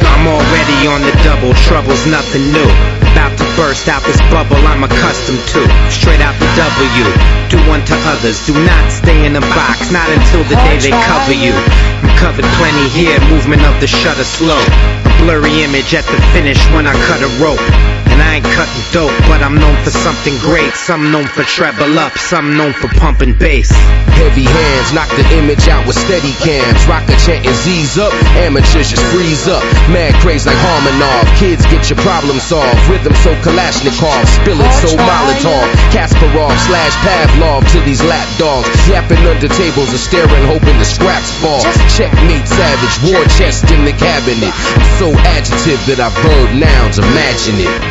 Speaker 23: I'm already on the double, trouble's nothing new. About to burst out this bubble I'm accustomed to. Straight out the W. Do unto others, do not stay in a box, not until the day they cover you. I'm covered plenty here, movement of the shutter slow. A blurry image at the finish when I cut a rope. And I ain't cutting dope, but I'm known for something great. Some known for treble up, some known for pumping bass.
Speaker 24: Heavy hands knock the image out with steady cams. Rocker chanting Z's up, amateurs just freeze up. Mad craze like Harmonov. Kids get your problem solved. Rhythm so Kalashnikov. Spill it so Molotov. Kasparov slash Pavlov to these lap dogs. Yapping under tables and staring, hoping the scraps fall. Checkmate savage, war chest in the cabinet. I'm so adjective that I verb nouns. Imagine it.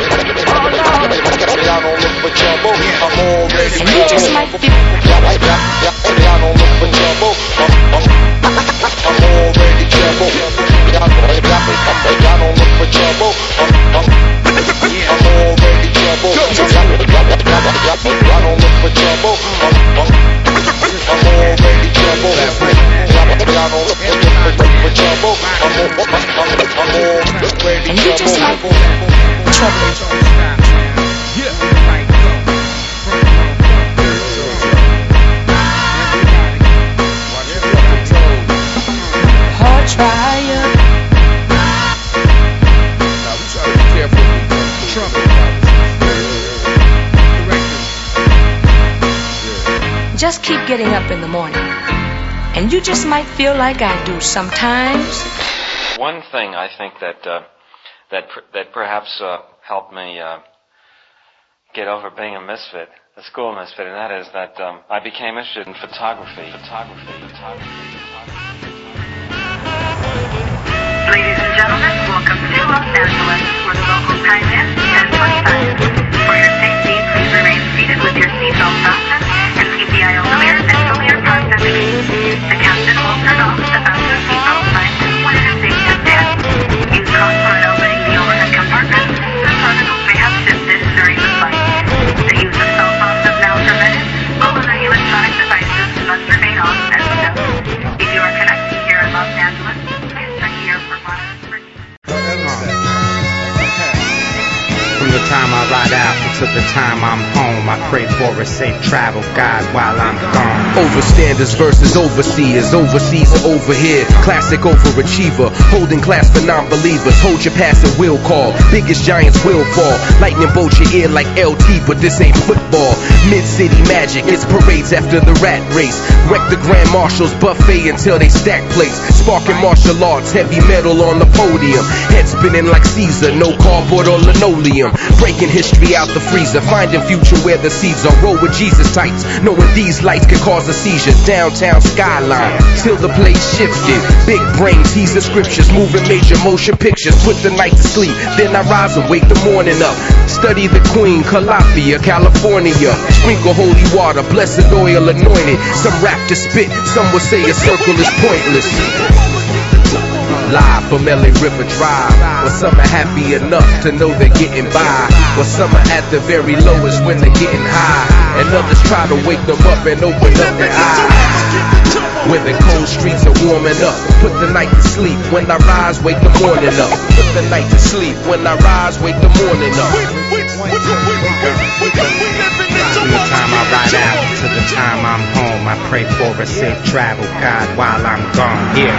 Speaker 22: but I
Speaker 24: don't look for trouble.
Speaker 23: Trouble.
Speaker 22: Trouble.
Speaker 23: Trouble.
Speaker 22: Trouble.
Speaker 23: Trouble.
Speaker 22: Trouble.
Speaker 23: Trouble.
Speaker 22: Trouble. You just might be trouble. Just keep getting up in the morning. And you just might feel like I do sometimes.
Speaker 25: One thing I think that uh, that per- that perhaps uh, helped me uh, get over being a misfit, a school misfit, and that is that um, I became interested in photography. Photography. Photography.
Speaker 26: Ladies and gentlemen, welcome to Los Angeles, where the local time is 1025. For your safety, please remain seated with your seatbelt fastened and keep the the. The captain will turn off the bathroom seatbelt sign.
Speaker 23: Time I ride out to the time I'm home, I pray for a safe travel guide while I'm gone.
Speaker 24: Overstanders versus overseers, overseas or over here. Classic overachiever, holding class for non-believers. Hold your pass and will call. Biggest giants will fall. Lightning bolt your ear like LT, but this ain't football. Mid-city magic, it's parades after the rat race. Wreck the Grand Marshals buffet until they stack plates. Sparking martial arts, heavy metal on the podium. Head spinning like Caesar, no cardboard or linoleum. Breaking history out the freezer, finding future where the seeds are. Roll with Jesus types, knowing these lights can cause a seizure. Downtown skyline, till the place shifted. Big brains, he's the scriptures, moving major motion pictures. Put the night to sleep, then I rise and wake the morning up. Study the Queen, Calafia, California. Sprinkle holy water, blessed oil anointed. Some rap to spit, some will say a circle is pointless. Live from LA River Drive. Or some are happy enough to know they're getting by. Or some are at the very lowest when they're getting high. And others try to wake them up and open up their eyes. When the cold streets are warming up. Put the night to sleep. When I rise, wake the morning up. Put the night to sleep. When I rise, wake the morning up.
Speaker 23: From the time I ride out to the time I'm home, I pray for a safe travel God, while I'm gone. Yeah,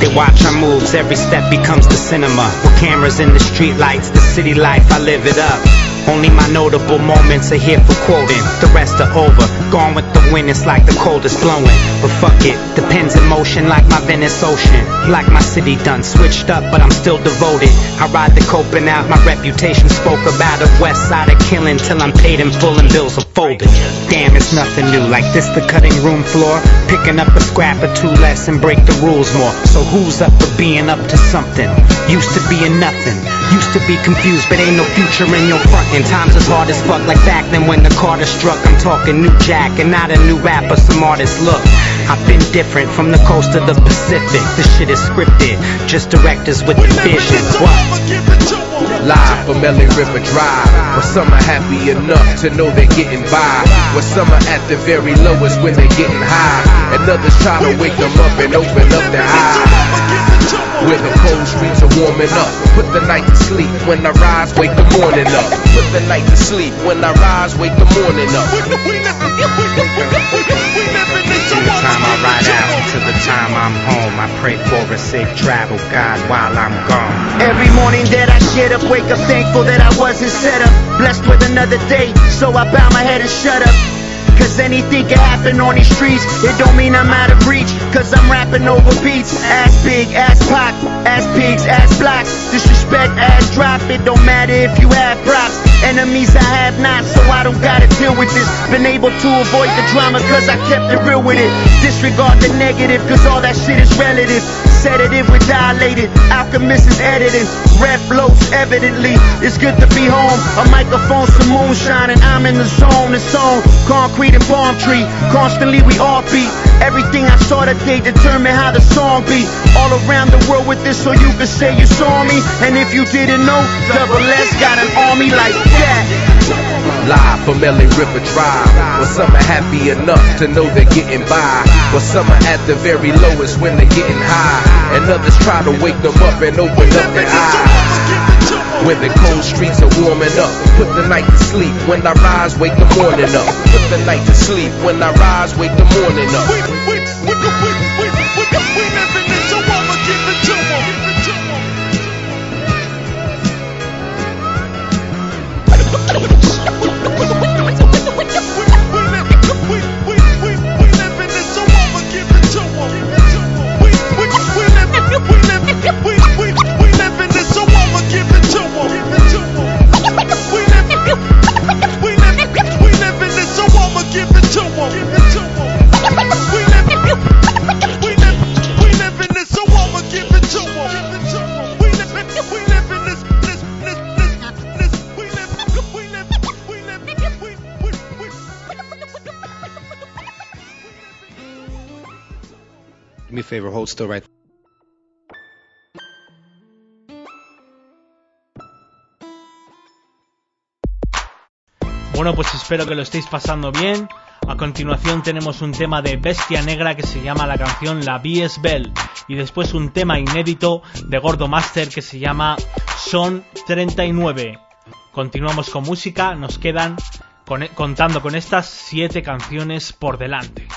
Speaker 23: they watch our moves, every step becomes the cinema. With cameras in the street lights, the city life, I live it up. Only my notable moments are here for quoting. The rest are over. Gone with the wind, it's like the coldest blowing. But fuck it, depends in motion like my Venice Ocean. Like my city done, switched up, but I'm still devoted. I ride the coping out, my reputation spoke about a west side of killing till I'm paid in full and bills are folded. Damn, it's nothing new. Like this, the cutting room floor. Picking up a scrap or two less and break the rules more. So who's up for being up to something? Used to being nothing. Used to be confused, but ain't no future in your front. And times as hard as fuck, like back then when the Carter struck. I'm talking new Jack and not a new rapper. Some artists look. I've been different from the coast of the Pacific. This shit is scripted, just directors with the vision. What?
Speaker 27: Live from LA River Drive, where some are happy enough to know they're getting by. Where some are at the very lowest when they're getting high, and others try to wake them up and open up their eyes. Where the cold streets are warming up. Put the night to sleep when I rise, wake the morning up. Put the night to sleep when I rise, wake the morning up.
Speaker 23: From the time I ride out to the time I'm home, I pray for a safe travel, God, while I'm gone.
Speaker 16: Every morning that I get up, wake up thankful that I wasn't set up. Blessed with another day, so I bow my head and shut up. Cause anything can happen on these streets. It don't mean I'm out of reach. Cause I'm rapping over beats. Ass big, ass pop, ass pigs, ass blocks. Disrespect, ass drop. It don't matter if you have props. Enemies I have not, so I don't gotta deal with this. Been able to avoid the drama cause I kept it real with it. Disregard the negative cause all that shit is relative. Sedative with dilated. Alchemist is editing. Red flows evidently. It's good to be home. A microphone, some moonshine, and I'm in the zone. It's on concrete and palm tree. Constantly we all beat. Everything I saw today determine how the song be. All around the world with this so you can say you saw me. And if you didn't know, double S got an army like that.
Speaker 27: Live from LA River Drive, where some are happy enough to know they're getting by. Where some are at the very lowest when they're getting high, and others try to wake them up and open up their eyes. When the cold streets are warming up. Put the night to sleep when I rise, wake the morning up. Put the night to sleep when I rise, wake the morning up.
Speaker 1: Bueno, pues espero que lo estéis pasando bien. A continuación tenemos un tema de Bestia Negra que se llama la canción La Bies Bell. Y después un tema inédito de Gordo Master que se llama Son 39. Continuamos con música, nos quedan con- contando con estas 7 canciones por delante.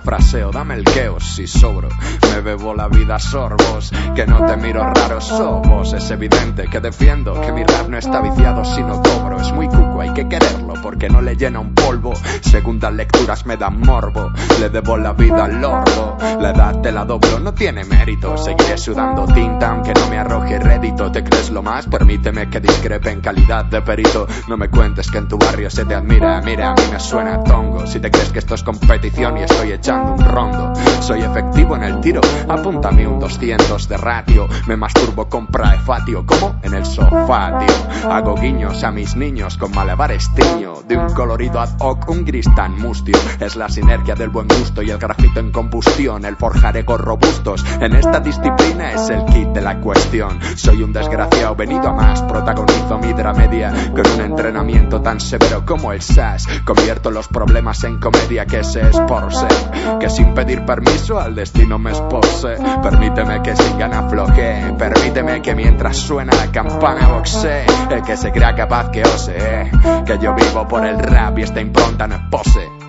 Speaker 28: Fraseo. Dame el queo si sobro. Me bebo la vida a sorbos. Que no te miro raro, sobos. Es evidente que defiendo que mi rap no está viciado si no cobro. Es muy cuco, hay que quererlo porque no le llena un polvo. Segundas lecturas me dan morbo. Le debo la vida al lordo. La edad te la doblo, no tiene mérito. Seguiré sudando tinta aunque no me arroje rédito. ¿Te crees lo más? Permíteme que discrepe en calidad de perito. No me cuentes que en tu barrio se te admira. Mira, a mí me suena tongo. Si te crees que esto es competición y estoy echando un rondo. Soy efectivo en el tiro. Apúntame un 200 de ratio. Me masturbo con praefatio. ¿Cómo? En el sofá, tío. Hago guiños a mis niños con malabares tiños. mío, de un colorido ad hoc, un gris tan mustio. Es la sinergia del buen gusto y el grafito en combustión, el forjar egos robustos. En esta disciplina es el kit de la cuestión. Soy un desgraciado venido a más, protagonizo mi dramedia con un entrenamiento tan severo como el SAS. Convierto los problemas en comedia que se es por ser, que sin pedir permiso al destino me expose. Permíteme que sin gana afloje, permíteme que mientras suena la campana boxe, el que se crea capaz que ose, que yo vivo por el rap y esta impronta no es pose.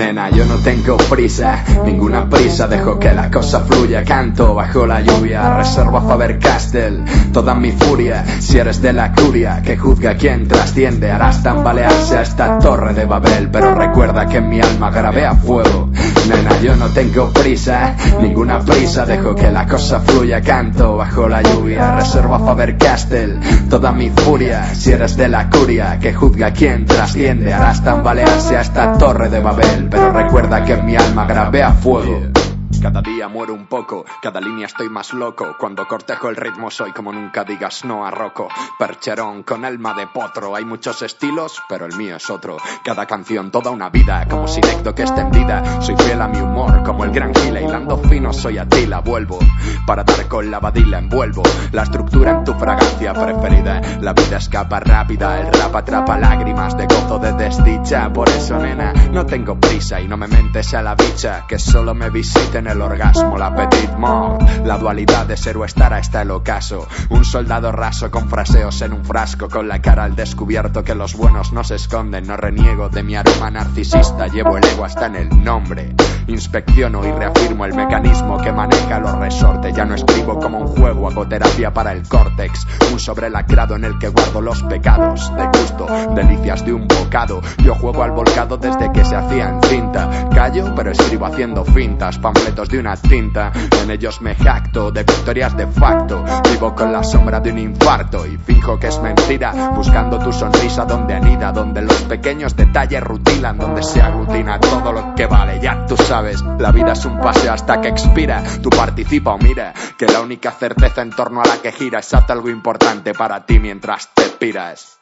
Speaker 28: Nena, yo no tengo prisa, ninguna prisa, dejo que la cosa fluya, canto bajo la lluvia, reservo a Faber Castell toda mi furia, si eres de la curia, que juzga quien trasciende, harás tambalearse a esta torre de Babel, pero recuerda que mi alma grabé a fuego. Nena, yo no tengo prisa, ninguna prisa, dejo que la cosa fluya, canto bajo la lluvia, reservo a Faber Castell toda mi furia, si eres de la curia, que juzga quien trasciende, harás tambalearse a esta torre de Babel, pero recuerda que mi alma grabé a fuego. Cada día muero un poco, cada línea estoy más loco. Cuando cortejo el ritmo soy como nunca digas no a Rocco. Percherón con alma de potro, hay muchos estilos, pero el mío es otro. Cada canción toda una vida, como que extendida. Soy fiel a mi humor, como el gran gila, hilando fino soy Atila, vuelvo. Para dar con la vadila envuelvo, la estructura en tu fragancia preferida. La vida escapa rápida, el rap atrapa lágrimas de gozo, de desdicha. Por eso, nena, no tengo prisa y no me mentes a la bicha, que solo me visiten el orgasmo, la petit mort. La dualidad de ser o estar hasta el ocaso. Un soldado raso con fraseos en un frasco, con la cara al descubierto que los buenos no se esconden. No reniego de mi aroma narcisista, llevo el ego hasta en el nombre. Inspecciono y reafirmo el mecanismo que maneja los resortes. Ya no escribo como un juego, hago terapia para el córtex. Un sobrelacrado en el que guardo los pecados de gusto, delicias de un bocado. Yo juego al volcado desde que se hacía en cinta. Callo, pero escribo haciendo fintas, panfletos de una tinta. En ellos me jacto de victorias de facto. Vivo con la sombra de un infarto y finjo que es mentira. Buscando tu sonrisa donde anida, donde los pequeños detalles rutilan, donde se aglutina todo lo que vale. Ya tú sabes, la vida es un paseo hasta que expira. Tú participa o mira, que la única certeza en torno a la que gira es algo importante para ti mientras te piras.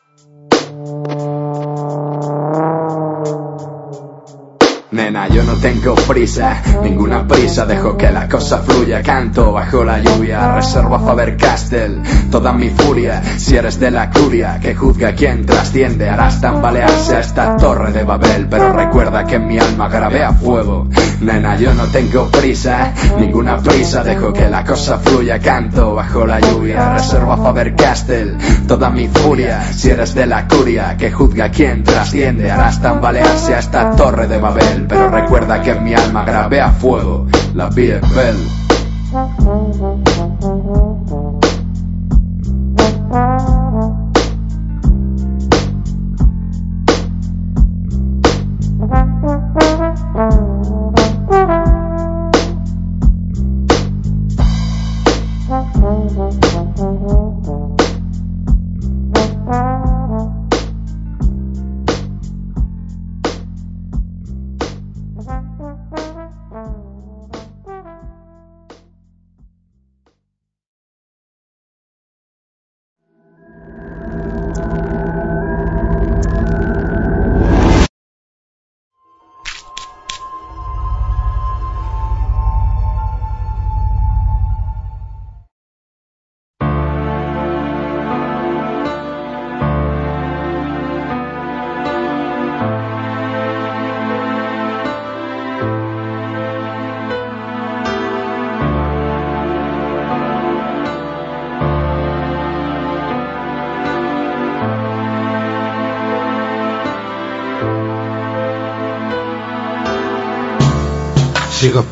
Speaker 28: Nena, yo no tengo prisa, ninguna prisa, dejo que la cosa fluya, canto bajo la lluvia, reservo a Faber Castell toda mi furia, si eres de la curia, que juzga quien trasciende, harás tambalearse a esta torre de Babel, pero recuerda que en mi alma grabé a fuego. Nena, yo no tengo prisa, ninguna prisa, dejo que la cosa fluya, canto bajo la lluvia, reservo a Faber Castell toda mi furia, si eres de la curia, que juzga quien trasciende, harás tambalearse a esta torre de Babel, pero recuerda que en mi alma grabé a fuego. La vie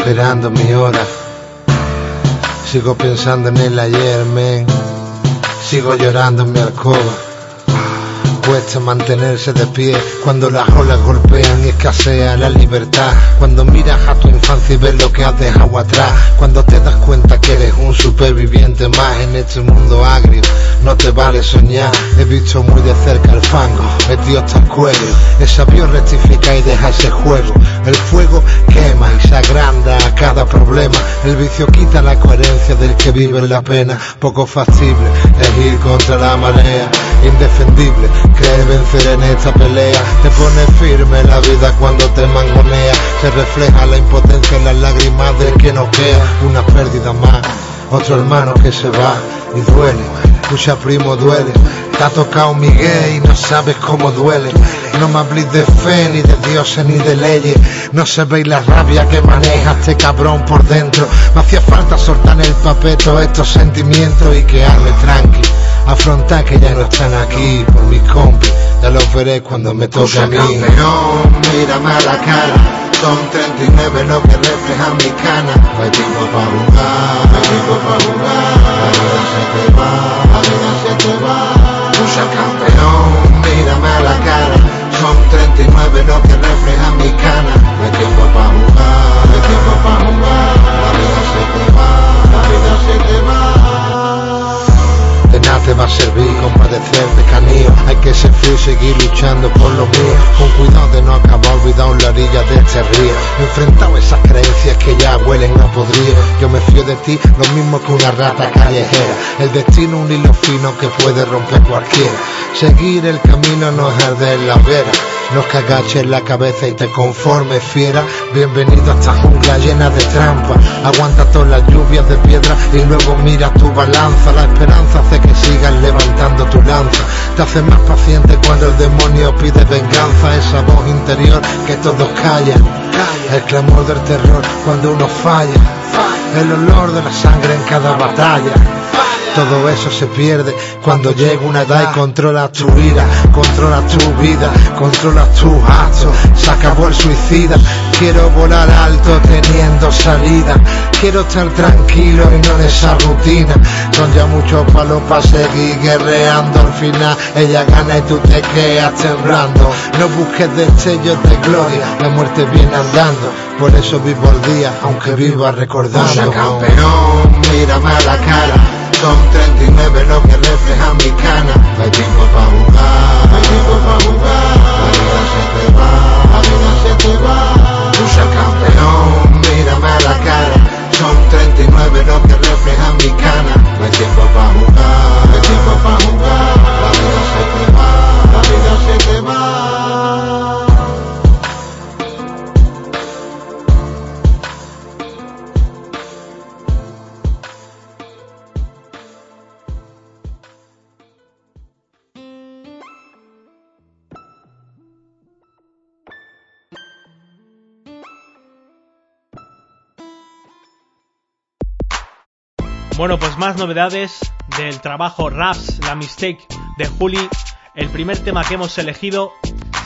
Speaker 29: esperando mi hora. Sigo pensando en el ayer, men. Sigo llorando en mi alcoba. Cuesta mantenerse de pie cuando las olas golpean y escasea la libertad. Cuando miras a tu infancia y ves lo que has dejado atrás. Cuando te das cuenta que eres un superviviente más en este mundo agrio. No te vale soñar, he visto muy de cerca el fango, metido hasta el cuello. Es sabio rectificar y deja ese juego. El fuego quema y se agranda a cada problema. El vicio quita la coherencia del que vive la pena. Poco factible es ir contra la marea. Indefendible, cree vencer en esta pelea. Te pone firme la vida cuando te mangonea. Se refleja la impotencia en las lágrimas del que no queda. Una pérdida más, otro hermano que se va y duele. Escucha primo, duele. Te ha tocado Miguel y no sabes cómo duele. No me hables de fe, ni de dioses, ni de leyes. No se veis la rabia que maneja este cabrón por dentro. Me hacía falta soltar en el papel todos estos sentimientos y quedarme tranqui. Afrontar que ya no están aquí por mis compis. Ya los veré cuando me toque a mí. campeón, mírame a la cara. Son 39 lo que refleja mi cana. No hay tiempo para jugar, no hay tiempo para jugar. La vida se te va, la vida se te va. Lucha campeón, mírame a la cara. Son 39 lo que refleja mi cana. No hay tiempo para jugar, va a servir compadecer de canío Hay que ser frío y seguir luchando por lo mío. Con cuidado de no acabar olvidado en la orilla de este río. Enfrentado a esas creencias que ya huelen a podrido Yo me fío de ti lo mismo que una rata callejera. El destino un hilo fino que puede romper cualquiera. Seguir el camino no es arder la vera no que agaches la cabeza y te conformes fiera. Bienvenido a esta jungla llena de trampas Aguanta todas las lluvias de piedra y luego mira tu balanza. La esperanza hace que sigas levantando tu lanza. Te hace más paciente cuando el demonio pide venganza. Esa voz interior que todos callan. El clamor del terror cuando uno falla. El olor de la sangre en cada batalla todo eso se pierde cuando llega una edad y controla tu ira, controla tu vida, controla tus actos. Se acabó el suicida. Quiero volar alto teniendo salida. Quiero estar tranquilo y no en esa rutina. Son ya muchos palos para seguir guerreando. Al final ella gana y tú te quedas temblando. No busques destellos de gloria, la muerte viene andando. Por eso vivo al día, aunque viva recordando. campeón, mírame a la cara. Son 39 lo que refleja mi cana. No hay tiempo para jugar, no hay tiempo para jugar. La vida se te va, la vida se te va. Lucha campeón, mírame a la cara. Son 39 lo que refleja mi cana. No hay tiempo para jugar, no hay tiempo para jugar.
Speaker 1: Bueno, pues más novedades del trabajo Raps, la mistake de Juli. El primer tema que hemos elegido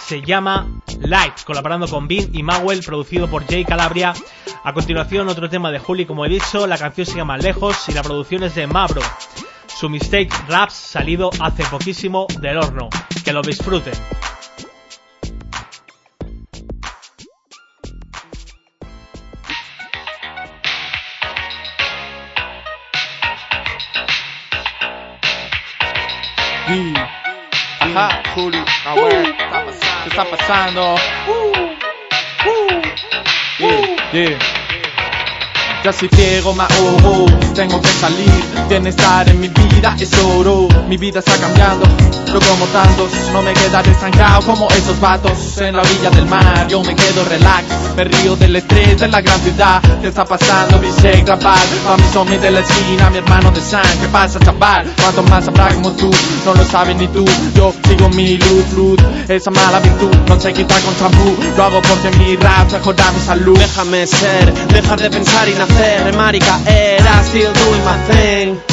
Speaker 1: se llama Light, colaborando con Bean y Mawel, producido por Jay Calabria. A continuación, otro tema de Juli, como he dicho, la canción se llama Lejos y la producción es de Mabro. Su mistake Raps salido hace poquísimo del horno. Que lo disfruten.
Speaker 30: Ajá, Juli, a ver, ¿qué está pasando? Yeah, yeah. Soy ciego, oh, oh, tengo que salir, bienestar en mi vida es oro, mi vida está cambiando, pero como tantos, no me queda estancado como esos vatos en la orilla del mar, yo me quedo relax, me río del estrés de la gran ciudad, ¿qué está pasando? Dice grabar, a mi zombie de la esquina, mi hermano de sangre, ¿qué pasa chaval? Cuanto más habrá como tú, no lo sabes ni tú, yo sigo mi luz, luz, esa mala virtud, no se quita con champú, lo hago porque mi rap mejora mi salud.
Speaker 31: Déjame ser, dejar de pensar y nacer, remar y caer, I still doing my thing.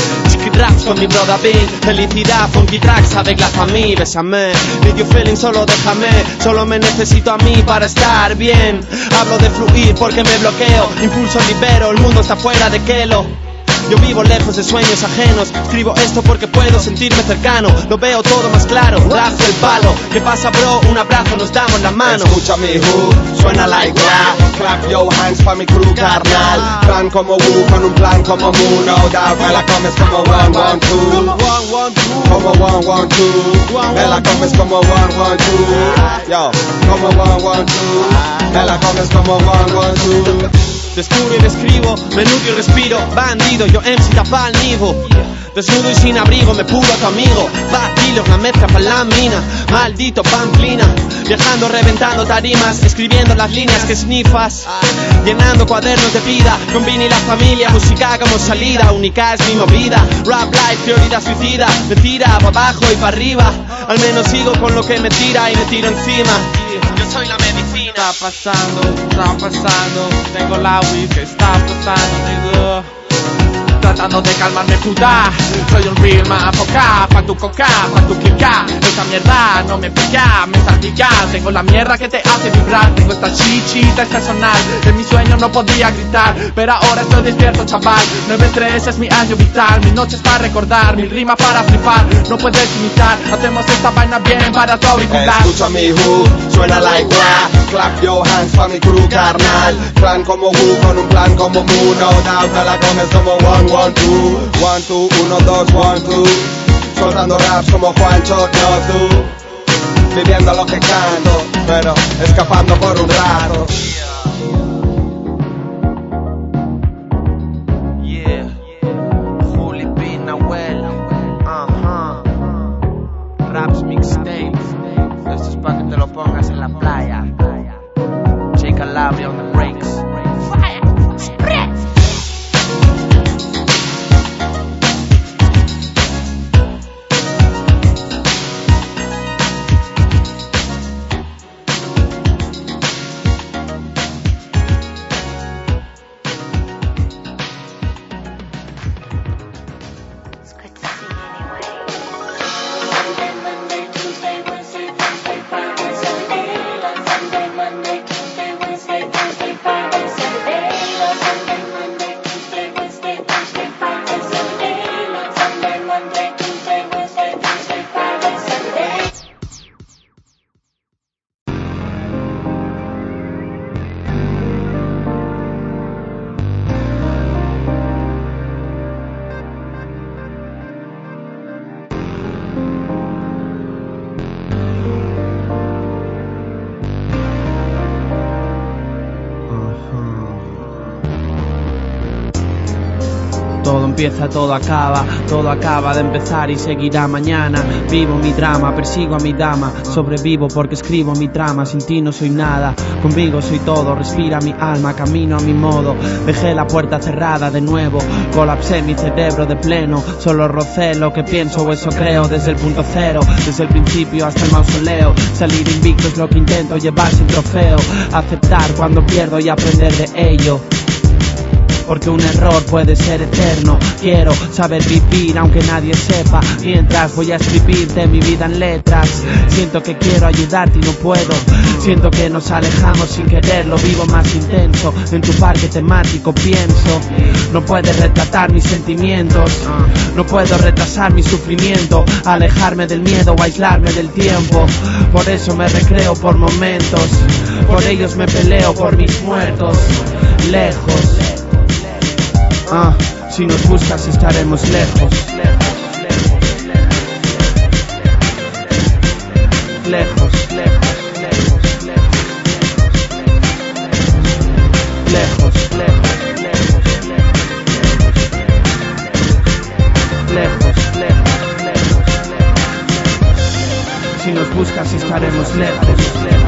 Speaker 31: Raps con mi brother Bean, felicidad, funky tracks, avec la famille, bésame. Need you feeling, solo déjame, solo me necesito a mí para estar bien. Hablo de fluir porque me bloqueo, impulso libero, el mundo está fuera de Kelo.
Speaker 32: Yo vivo lejos de sueños ajenos. Escribo esto porque puedo sentirme cercano. Lo veo todo más claro. Razo el palo. ¿Qué pasa, bro? Un abrazo, nos damos la mano.
Speaker 33: Escucha mi hook, suena like rap Clap your hands pa' mi crew carnal. Plan como Wu con un plan como Mu No doubt, me la comes como one, one, two. Como one, one, two. Me la comes como one, one, two. Yo, como one, one, two. Me la comes como one, one, two.
Speaker 32: Descubro y describo, menudo y respiro, bandido, MC tapa el nido. Desnudo y sin abrigo, me puro a tu amigo. Va, kilos, la mezcla pa' la mina. Maldito pamplina. Viajando, reventando tarimas, escribiendo las líneas que snifas. Llenando cuadernos de vida, con Vini y la familia. Música como salida, única es mi movida. Rap life, teoría suicida. Me tira pa' abajo y pa' arriba. Al menos sigo con lo que me tira y me tiro encima. Yo soy la medicina.
Speaker 30: Está pasando, está pasando, tengo la Wii que está pasando. Tratando de calmarme puta Soy un real mapoca Pa' tu coca, pa' tu kika Esa mierda no me pica, me salpica Tengo la mierda que te hace vibrar. Tengo esta chichita estacional. De mi sueño no podía gritar Pero ahora estoy despierto chaval. 9-3 es mi año vital. Mis noches para recordar, mil rimas para flipar. No puedes imitar, hacemos esta vaina bien para tu auricular.
Speaker 33: Escucha mi hook, suena like rap Clap your hands pa' mi crew carnal. Plan como Wu con un plan como Mu No doubt, la comes como one, one, two One, two, uno, dos, one, two Soltando raps como Juancho, no tú Viviendo lo que canto, pero escapando por un rato.
Speaker 32: Raps mixtape. Esto es para que te lo pongas en la playa. Chica Labia on the
Speaker 31: todo acaba, todo acaba de empezar y seguirá mañana. Vivo mi drama, persigo a mi dama, sobrevivo porque escribo mi trama. Sin ti no soy nada, conmigo soy todo. Respira mi alma, camino a mi modo. Dejé la puerta cerrada de nuevo, colapsé mi cerebro de pleno. Solo rocé lo que pienso o eso creo desde el punto cero, desde el principio hasta el mausoleo. Salir invicto es lo que intento, llevarse el trofeo. Aceptar cuando pierdo y aprender de ello porque un error puede ser eterno. Quiero saber vivir aunque nadie sepa, mientras voy a escribirte mi vida en letras. Siento que quiero ayudarte y no puedo. Siento que nos alejamos sin quererlo, vivo más intenso. En tu parque temático pienso, no puedes retratar mis sentimientos, no puedo retrasar mi sufrimiento, alejarme del miedo o aislarme del tiempo. Por eso me recreo por momentos, por ellos me peleo por mis muertos, lejos. Ah, si nos buscas estaremos lejos. Lejos, lejos, lejos, lejos. Lejos, lejos, lejos, lejos. Si nos buscas estaremos lejos, lejos.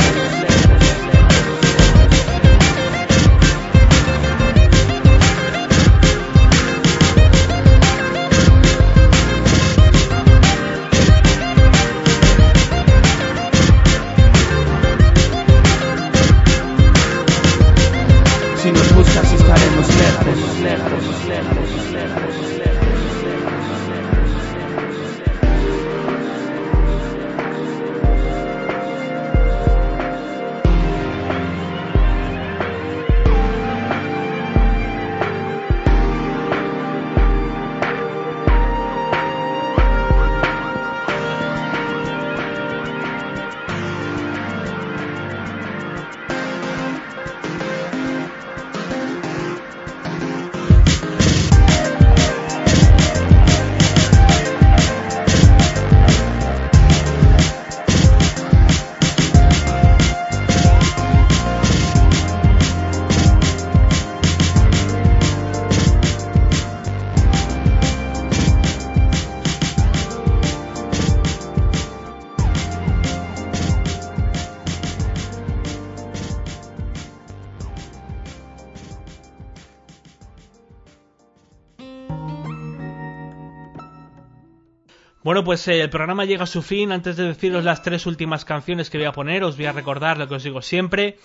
Speaker 1: Bueno, pues eh, el programa llega a su fin. Antes de deciros las tres últimas canciones que voy a poner, os voy a recordar lo que os digo siempre.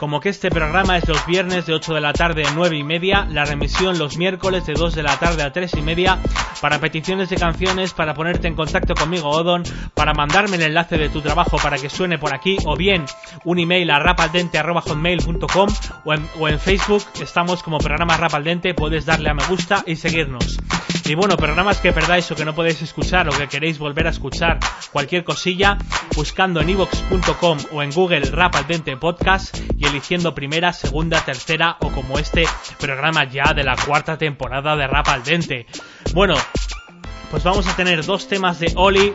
Speaker 1: Como que este programa es los viernes de 8 de la tarde a 9 y media, la remisión los miércoles de 2 de la tarde a 3 y media, para peticiones de canciones, para ponerte en contacto conmigo, Odon, para mandarme el enlace de tu trabajo para que suene por aquí, o bien un email a rapaldente.com o en, o en Facebook estamos como programa Rapaldente, puedes darle a me gusta y seguirnos. Y bueno, programas que perdáis o que no podéis escuchar o que queréis volver a escuchar cualquier cosilla, buscando en ivox.com o en Google Rap al Dente Podcast y eligiendo primera, segunda, tercera o como este programa ya de la cuarta temporada de Rap al Dente. Bueno, pues vamos a tener dos temas de Oli.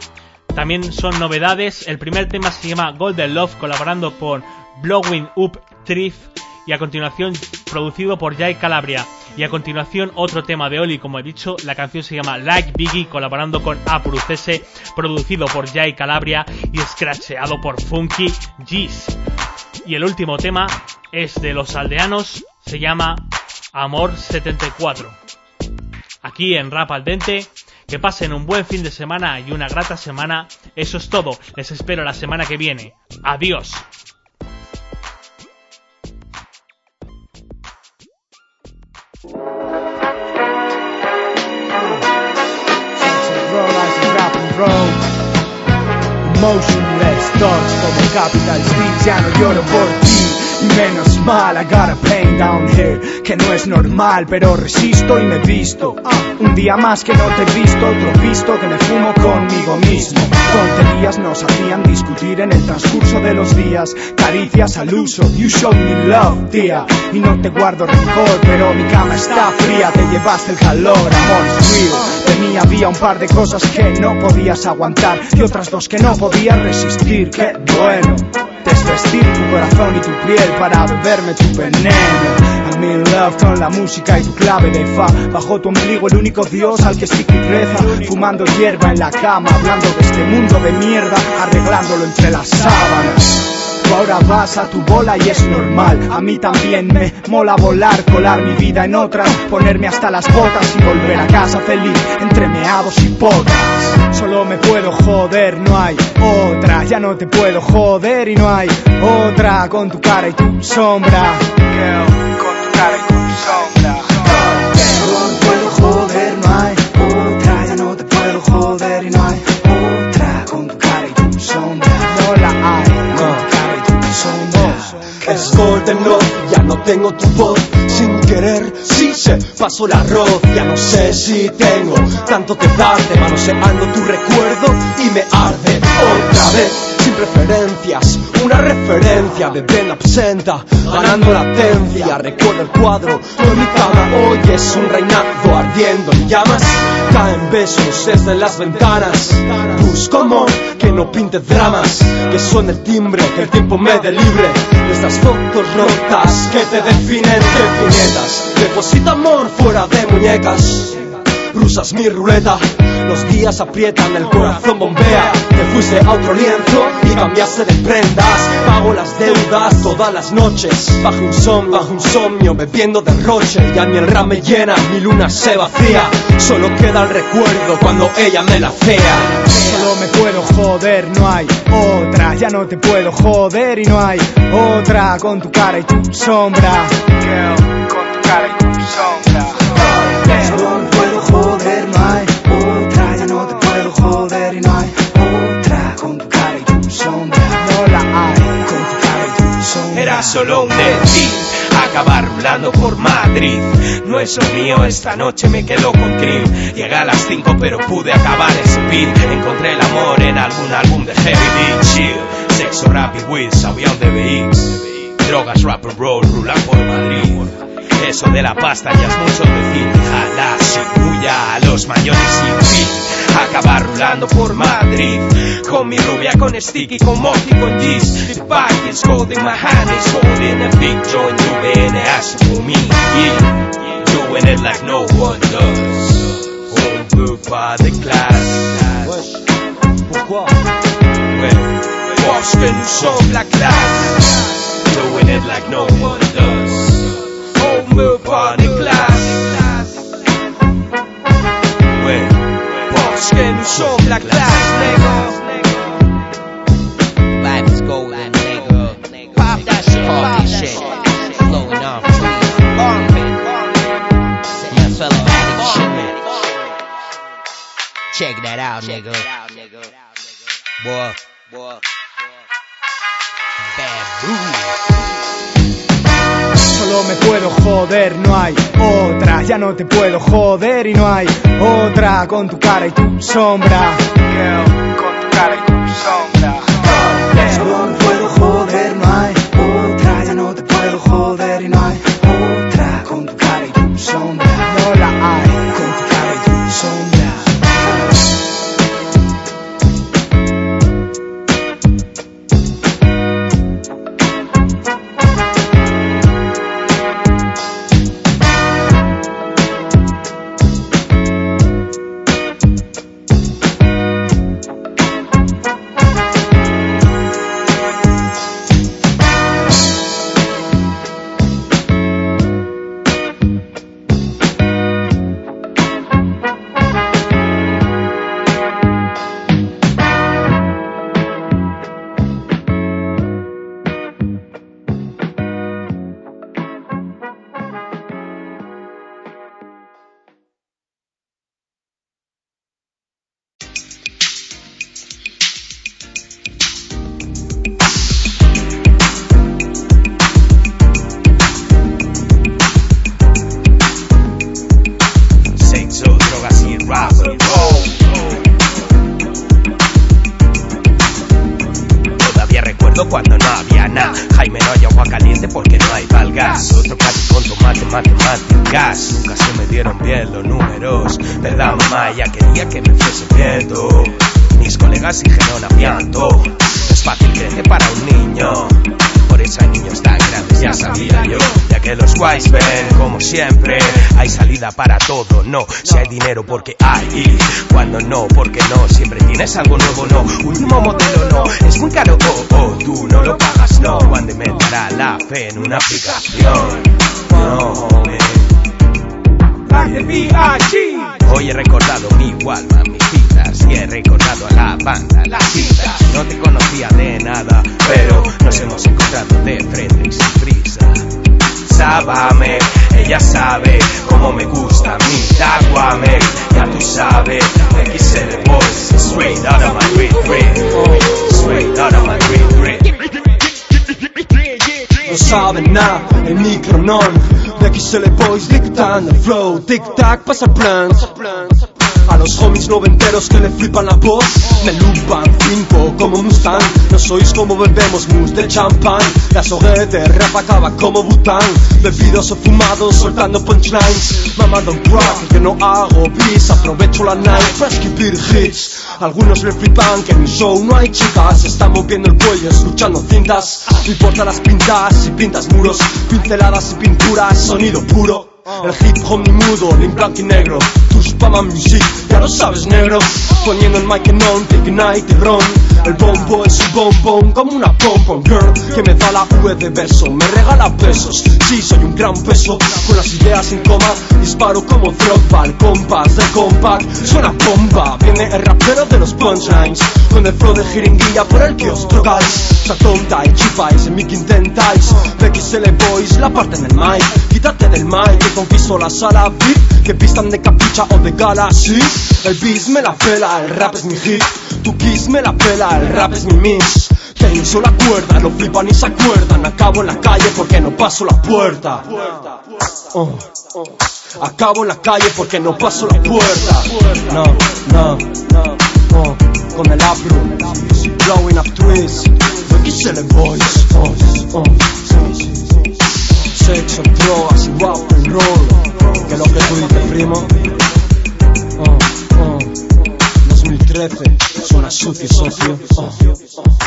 Speaker 1: También son novedades. El primer tema se llama Golden Love colaborando con Blowing Up Thrift y a continuación producido por Jai Calabria. Y a continuación otro tema de Oli, como he dicho, la canción se llama Like Biggie colaborando con Aprucese, producido por Jai Calabria y scratcheado por Funky G's. Y el último tema es de los aldeanos, se llama Amor 74. Aquí en Rap al Dente, que pasen un buen fin de semana y una grata semana. Eso es todo, les espero la semana que viene. Adiós.
Speaker 34: Motionless thoughts como Capital Street Ya no lloro por ti. Y menos mal I got a pain down here Que no es normal pero resisto y me visto. Un día más que no te he visto Otro visto que me fumo conmigo mismo. Tonterías nos hacían discutir en el transcurso de los días. Caricias al uso You showed me love, tía. Y no te guardo rencor Pero mi cama está fría Te llevaste el calor, amor frío mí había un par de cosas que no podías aguantar Y otras dos que no podías resistir. Qué bueno Desvestir tu corazón y tu piel para beberme tu veneno. I'm in love con la música y tu clave de fa. Bajo tu ombligo el único dios al que sí que reza. Fumando hierba en la cama, hablando de este mundo de mierda Arreglándolo entre las sábanas Ahora vas a tu bola y es normal. A mí también me mola volar, colar mi vida en otras, ponerme hasta las botas y volver a casa feliz entre meados y potas. Solo me puedo joder, no hay otra. Ya no te puedo joder y no hay otra con tu cara y tu sombra.
Speaker 35: Es Golden Love, ya no tengo tu voz. Sin querer, sí se pasó arroz Ya no sé si tengo tanto que darte Manoseando tu recuerdo y me arde Otra vez, sin preferencias Una referencia de Ben absenta Ganando latencia. Recuerdo el cuadro de mi cama Hoy es un reinado ardiendo. En llamas Caen besos desde las ventanas. Busco amor que no pinte dramas Que suene el timbre, que el tiempo me dé libre. Estas fotos rotas que te definen que piñetas Deposita amor fuera de muñecas Rusas mi ruleta. Los días aprietan, el corazón bombea. Te fuiste a otro lienzo y cambiaste de prendas. Pago las deudas todas las noches. Bajo un son, bajo un somnio Bebiendo derroche. Ya ni el ram me llena, mi luna se vacía. Solo queda el recuerdo cuando ella me la fea.
Speaker 34: Solo me puedo joder, no hay otra. Ya no te puedo joder y no hay otra. Con tu cara y tu sombra. Girl, con tu cara y tu sombra. Solo
Speaker 24: un decir acabar rulando por Madrid. No es lo mío, esta noche me quedo con Cream. Llegué a las 5 pero pude acabar el speed. Encontré el amor en algún álbum de Heavy Beat Chill. Sexo, rap y weed, sabían de BX. Drogas, rap and roll, rulan por Madrid. Eso de la pasta ya es mucho decir. Jala, sin bulla, a los mayores sin fin. Acabar rulando por Madrid Con mi rubia, con sticky, con Mocky, con G's The bag is holding my hand holding a big joint Moving ass for me yeah. Doing it like no one does On veut pas de classe
Speaker 35: Pourquoi
Speaker 24: Ouais, Parce que nous sommes la classe Doing it like no one does On veut pas de classe Ouais, parce
Speaker 36: millors que no som la classe, nigga.
Speaker 34: Life is golden, nigga. Pop that shit, pop that shit. Flowing off trees. Armpit. Yeah, fellow addict shit. Check that out, nigga. Boy. Boy.
Speaker 24: Solo me puedo joder, no hay otra. Ya no te puedo joder y no hay otra con tu cara y tu sombra. Con tu cara y tu
Speaker 35: Tic tac, pasa el plan A los homies noventeros que le flipan la voz. Me lupan cinco como Mustang. No sois como bebemos mousse de champán. La soguete rap acaba como Bután. Bebidos o fumados soltando punchlines. Mamando un crack que no hago bis. Aprovecho la night para escribir hits. Algunos le flipan que en mi show no hay chicas. Están moviendo el cuello escuchando cintas. No importa las pintas si pintas muros. Pinceladas y pinturas, sonido puro el hip hop ni mudo, ni en blanco y negro. Tu spama music, ya lo sabes negro. Poniendo el mic en on, take night y ron El bombo es un bombón como una pom girl Que me da la V de verso, me regala pesos Sí, soy un gran peso, con las ideas en coma Disparo como Drogba, el compás del compact Suena bomba, viene el rapero de los punchlines Con el flow de jeringuilla por el que os drogáis. Esta tonta y chipáis en mi que intentáis XL Boys, la parte en el mic Quítate del mic que conquisto la sala VIP Que pistan de capucha o de gala, sí. El beat me la pela, el rap es mi hit. Tu kiss me la pela, el rap es mi mix Tenso la cuerda, lo flipan y se acuerdan. Acabo en la calle porque no paso la puerta. Oh, oh. Acabo en la calle porque no paso la puerta. No, no, no oh. Con el afro Blowing up trees XL Boys oh, oh. Sexo, drogas y rock and roll Que lo que tú dices, primo oh, oh. 2013 Suena sucio, socio oh.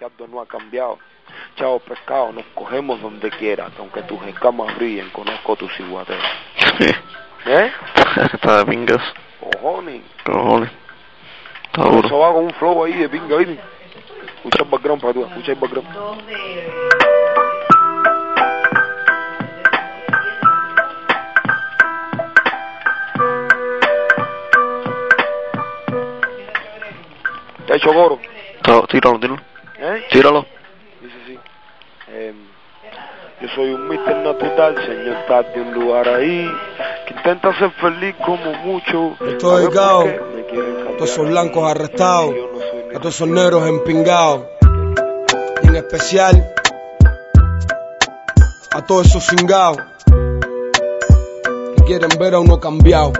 Speaker 37: Que algo no ha cambiado. Chao pescado, nos cogemos donde quieras, que aunque tus escamas brillen, conozco tus ciguateras. ¿Eh?
Speaker 38: Está de pingas.
Speaker 37: Cojones.
Speaker 38: Cojones. Está
Speaker 37: Eso
Speaker 38: duro.
Speaker 37: va con un flow ahí de pinga, ¿oíste? Escucha el background para tú, escucha el background. ¿Te ha hecho coro?
Speaker 38: Tíralo, tíralo.
Speaker 37: ¿Eh?
Speaker 38: Tíralo.
Speaker 37: Dice sí. Em, yo soy un mister natural, señor está de un lugar ahí que intenta ser feliz como mucho.
Speaker 39: Estoy
Speaker 37: A quieren cambiar.
Speaker 39: Todos esos blancos arrestados, a todos esos negros empingados. Y en especial a todos esos cingados que quieren ver a uno cambiado.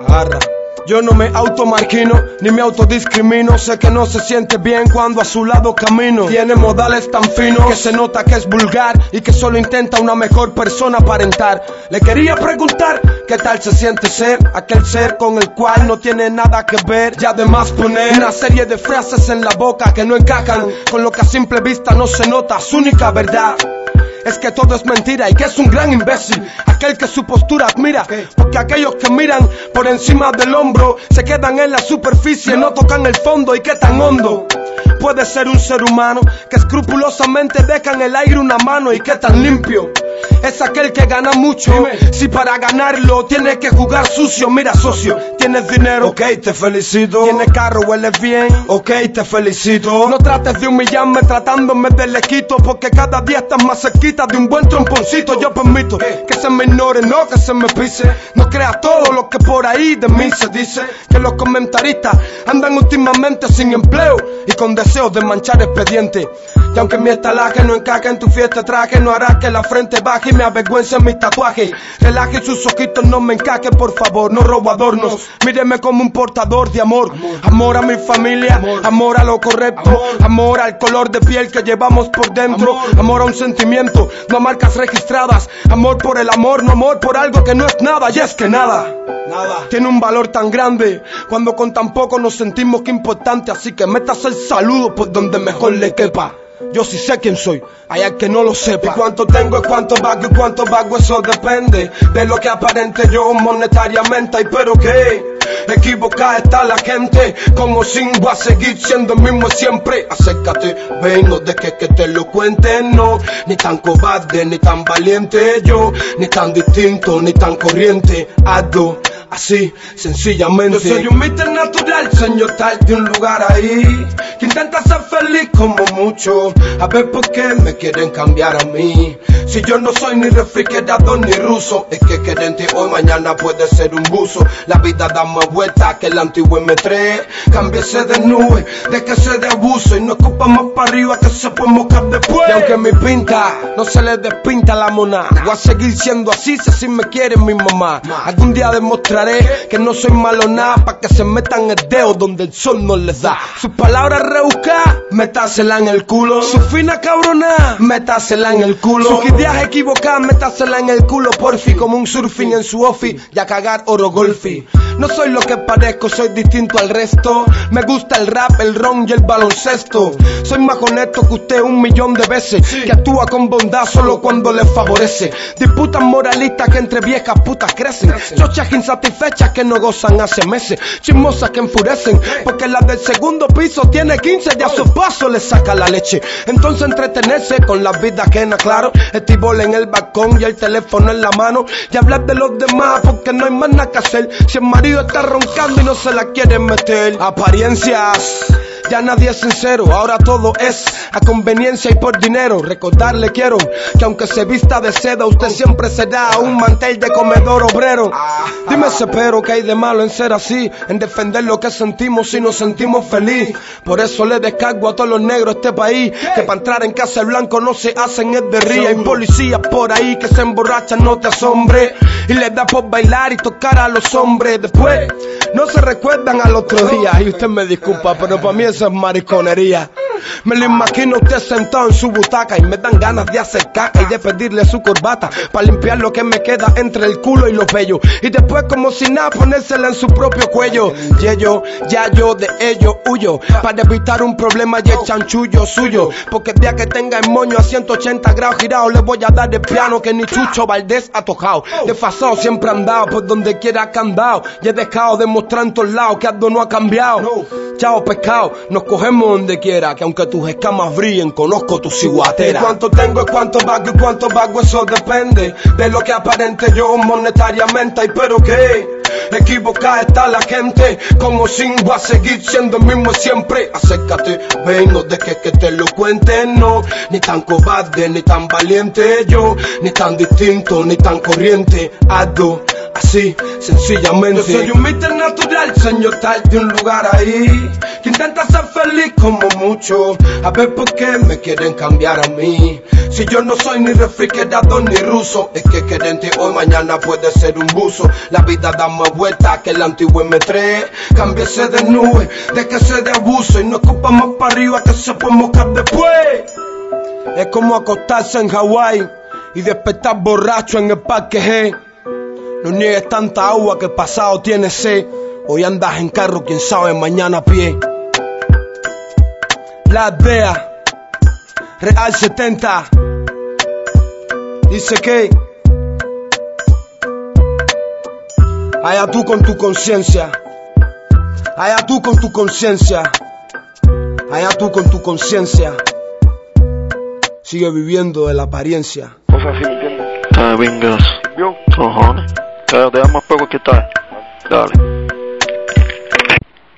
Speaker 39: Agarra. Yo no me automarquino ni me autodiscrimino. Sé que no se siente bien cuando a su lado camino. Tiene modales tan finos que se nota que es vulgar y que solo intenta una mejor persona aparentar. Le quería preguntar qué tal se siente ser aquel ser con el cual no tiene nada que ver. Y además poner una serie de frases en la boca que no encajan con lo que a simple vista no se nota. Su única verdad es que todo es mentira y que es un gran imbécil, aquel que su postura admira, porque aquellos que miran por encima del hombro se quedan en la superficie, no tocan el fondo y qué tan hondo. Puede ser un ser humano que escrupulosamente deja en el aire una mano y qué tan limpio. Es aquel que gana mucho. Si para ganarlo tiene que jugar sucio, mira socio, tienes dinero, ok, te felicito. Tienes carro, hueles bien, ok, te felicito. No trates de humillarme tratándome de lequito, porque cada día estás más cerquita de un buen tromponcito. Yo permito que se me ignore, no que se me pise. No creas todo lo que por ahí de mí se dice. Que los comentaristas andan últimamente sin empleo y con deseos de manchar expediente. Y aunque mi estalaje no encaje en tu fiesta traje, no hará que la frente y me avergüence mi tatuaje. Relaje sus ojitos, no me encaje, por favor, no robo adornos. Míreme como un portador de amor. Amor a mi familia, amor a lo correcto, amor al color de piel que llevamos por dentro, amor a un sentimiento, no marcas registradas, amor por el amor, no amor por algo que no es nada, y es que nada. Nada. Tiene un valor tan grande cuando con tan poco nos sentimos que importante, así que metas el saludo por donde mejor le quepa. Yo sí sé quién soy, hay al que no lo sepa. Y cuánto tengo, es cuánto vago y cuánto vago, eso depende de lo que aparente yo monetariamente. Y pero que equivocada está la gente, como sin voy a seguir siendo el mismo siempre. Acércate, ven, no dejes que te lo cuenten, no. Ni tan cobarde, ni tan valiente yo, ni tan distinto, ni tan corriente. Algo así, sencillamente. Yo soy un mister natural, señor tal de un lugar ahí, que intenta ser feliz como mucho. A ver por qué me quieren cambiar a mí. Si yo no soy ni refrigerador ni ruso, es que querente hoy, mañana puede ser un buzo. La vida da más vueltas que el antiguo M3. Cámbiese de nube, de que se de abuso y no ocupa más para arriba que se puede mojar después. Y aunque mi pinta no se le despinta la mona, voy a seguir siendo así si así me quiere mi mamá. Algún día demostraré que no soy malo nada para que se metan el dedo donde el sol no les da. Sus palabras rebuscadas, métasela en el culo. Su fina cabrona, métasela en el culo. Sus ideas equivocadas, métasela en el culo, porfi. Como un surfing en su office y a cagar oro golfi. No soy lo que parezco, soy distinto al resto. Me gusta el rap, el ron y el baloncesto. Soy más honesto que usted un millón de veces. Que actúa con bondad solo cuando le favorece. Disputas moralistas que entre viejas putas crecen. Chochas insatisfechas que no gozan hace meses. Chismosas que enfurecen. Porque la del segundo piso tiene 15 y a su paso le saca la leche. Entonces entretenerse con la vida ajena, claro. Estibol en el balcón y el teléfono en la mano. Y hablar de los demás porque no hay más nada que hacer. Si el marido está roncando y no se la quiere meter. Apariencias. Ya nadie es sincero, ahora todo es a conveniencia y por dinero. Recordarle quiero que aunque se vista de seda, usted siempre será un mantel de comedor obrero. Dime ese pero que hay de malo en ser así, en defender lo que sentimos y nos sentimos feliz. Por eso le descargo a todos los negros de este país que para entrar en casa el blanco no se hacen es de ría. Hay policías por ahí que se emborrachan, no te asombre. Y les da por bailar y tocar a los hombres. Después no se recuerdan al otro día. Y usted me disculpa, pero para mí eso es mariconería. Me lo imagino usted sentado en su butaca y me dan ganas de hacer caca y de pedirle su corbata para limpiar lo que me queda entre el culo y los vellos. Y después, como si nada, ponérsela en su propio cuello. Y ello, ya yo de ello huyo para evitar un problema y el chanchullo suyo. Porque el día que tenga el moño a 180 grados girado, le voy a dar el piano que ni Chucho Valdés ha tocado. Desfasado siempre andado por donde quiera que andado. Y he dejado de mostrar en todos lados que algo no ha cambiado. Chao pescado, nos cogemos donde quiera, que aunque tus escamas brillen, conozco tu ciguatera. Cuánto tengo y cuánto vago y cuánto vago, eso depende de lo que aparente yo monetariamente. Y pero que equivocada está la gente, como sin a seguir siendo el mismo siempre. Acércate, ven, no dejes que te lo cuente, no, ni tan cobarde, ni tan valiente yo, ni tan distinto, ni tan corriente. Ando así, sencillamente. Yo soy un mister natural, señor tal de un lugar ahí, que intenta ser feliz como mucho. A ver por qué me quieren cambiar a mí. Si yo no soy ni refrigerador ni ruso, es que querente hoy, mañana puede ser un buzo. La vida da más vueltas que el antiguo M3. Cámbiese de nube, de que se de abuso y no ocupa más para arriba que se puede mojar después. Es como acostarse en Hawái y despertar borracho en el parque G. No niegues tanta agua que el pasado tiene sed. Hoy andas en carro, quién sabe, mañana a pie. La DEA, Real 70. Dice que. Allá tú con tu conciencia. Allá tú con tu conciencia. Allá tú con tu conciencia. Sigue viviendo de la apariencia.
Speaker 37: Cosas así, ¿me entiendes?
Speaker 38: Está bien, gas.
Speaker 37: ¿Vio?
Speaker 38: Cojones. Te da más poco que tal. Dale.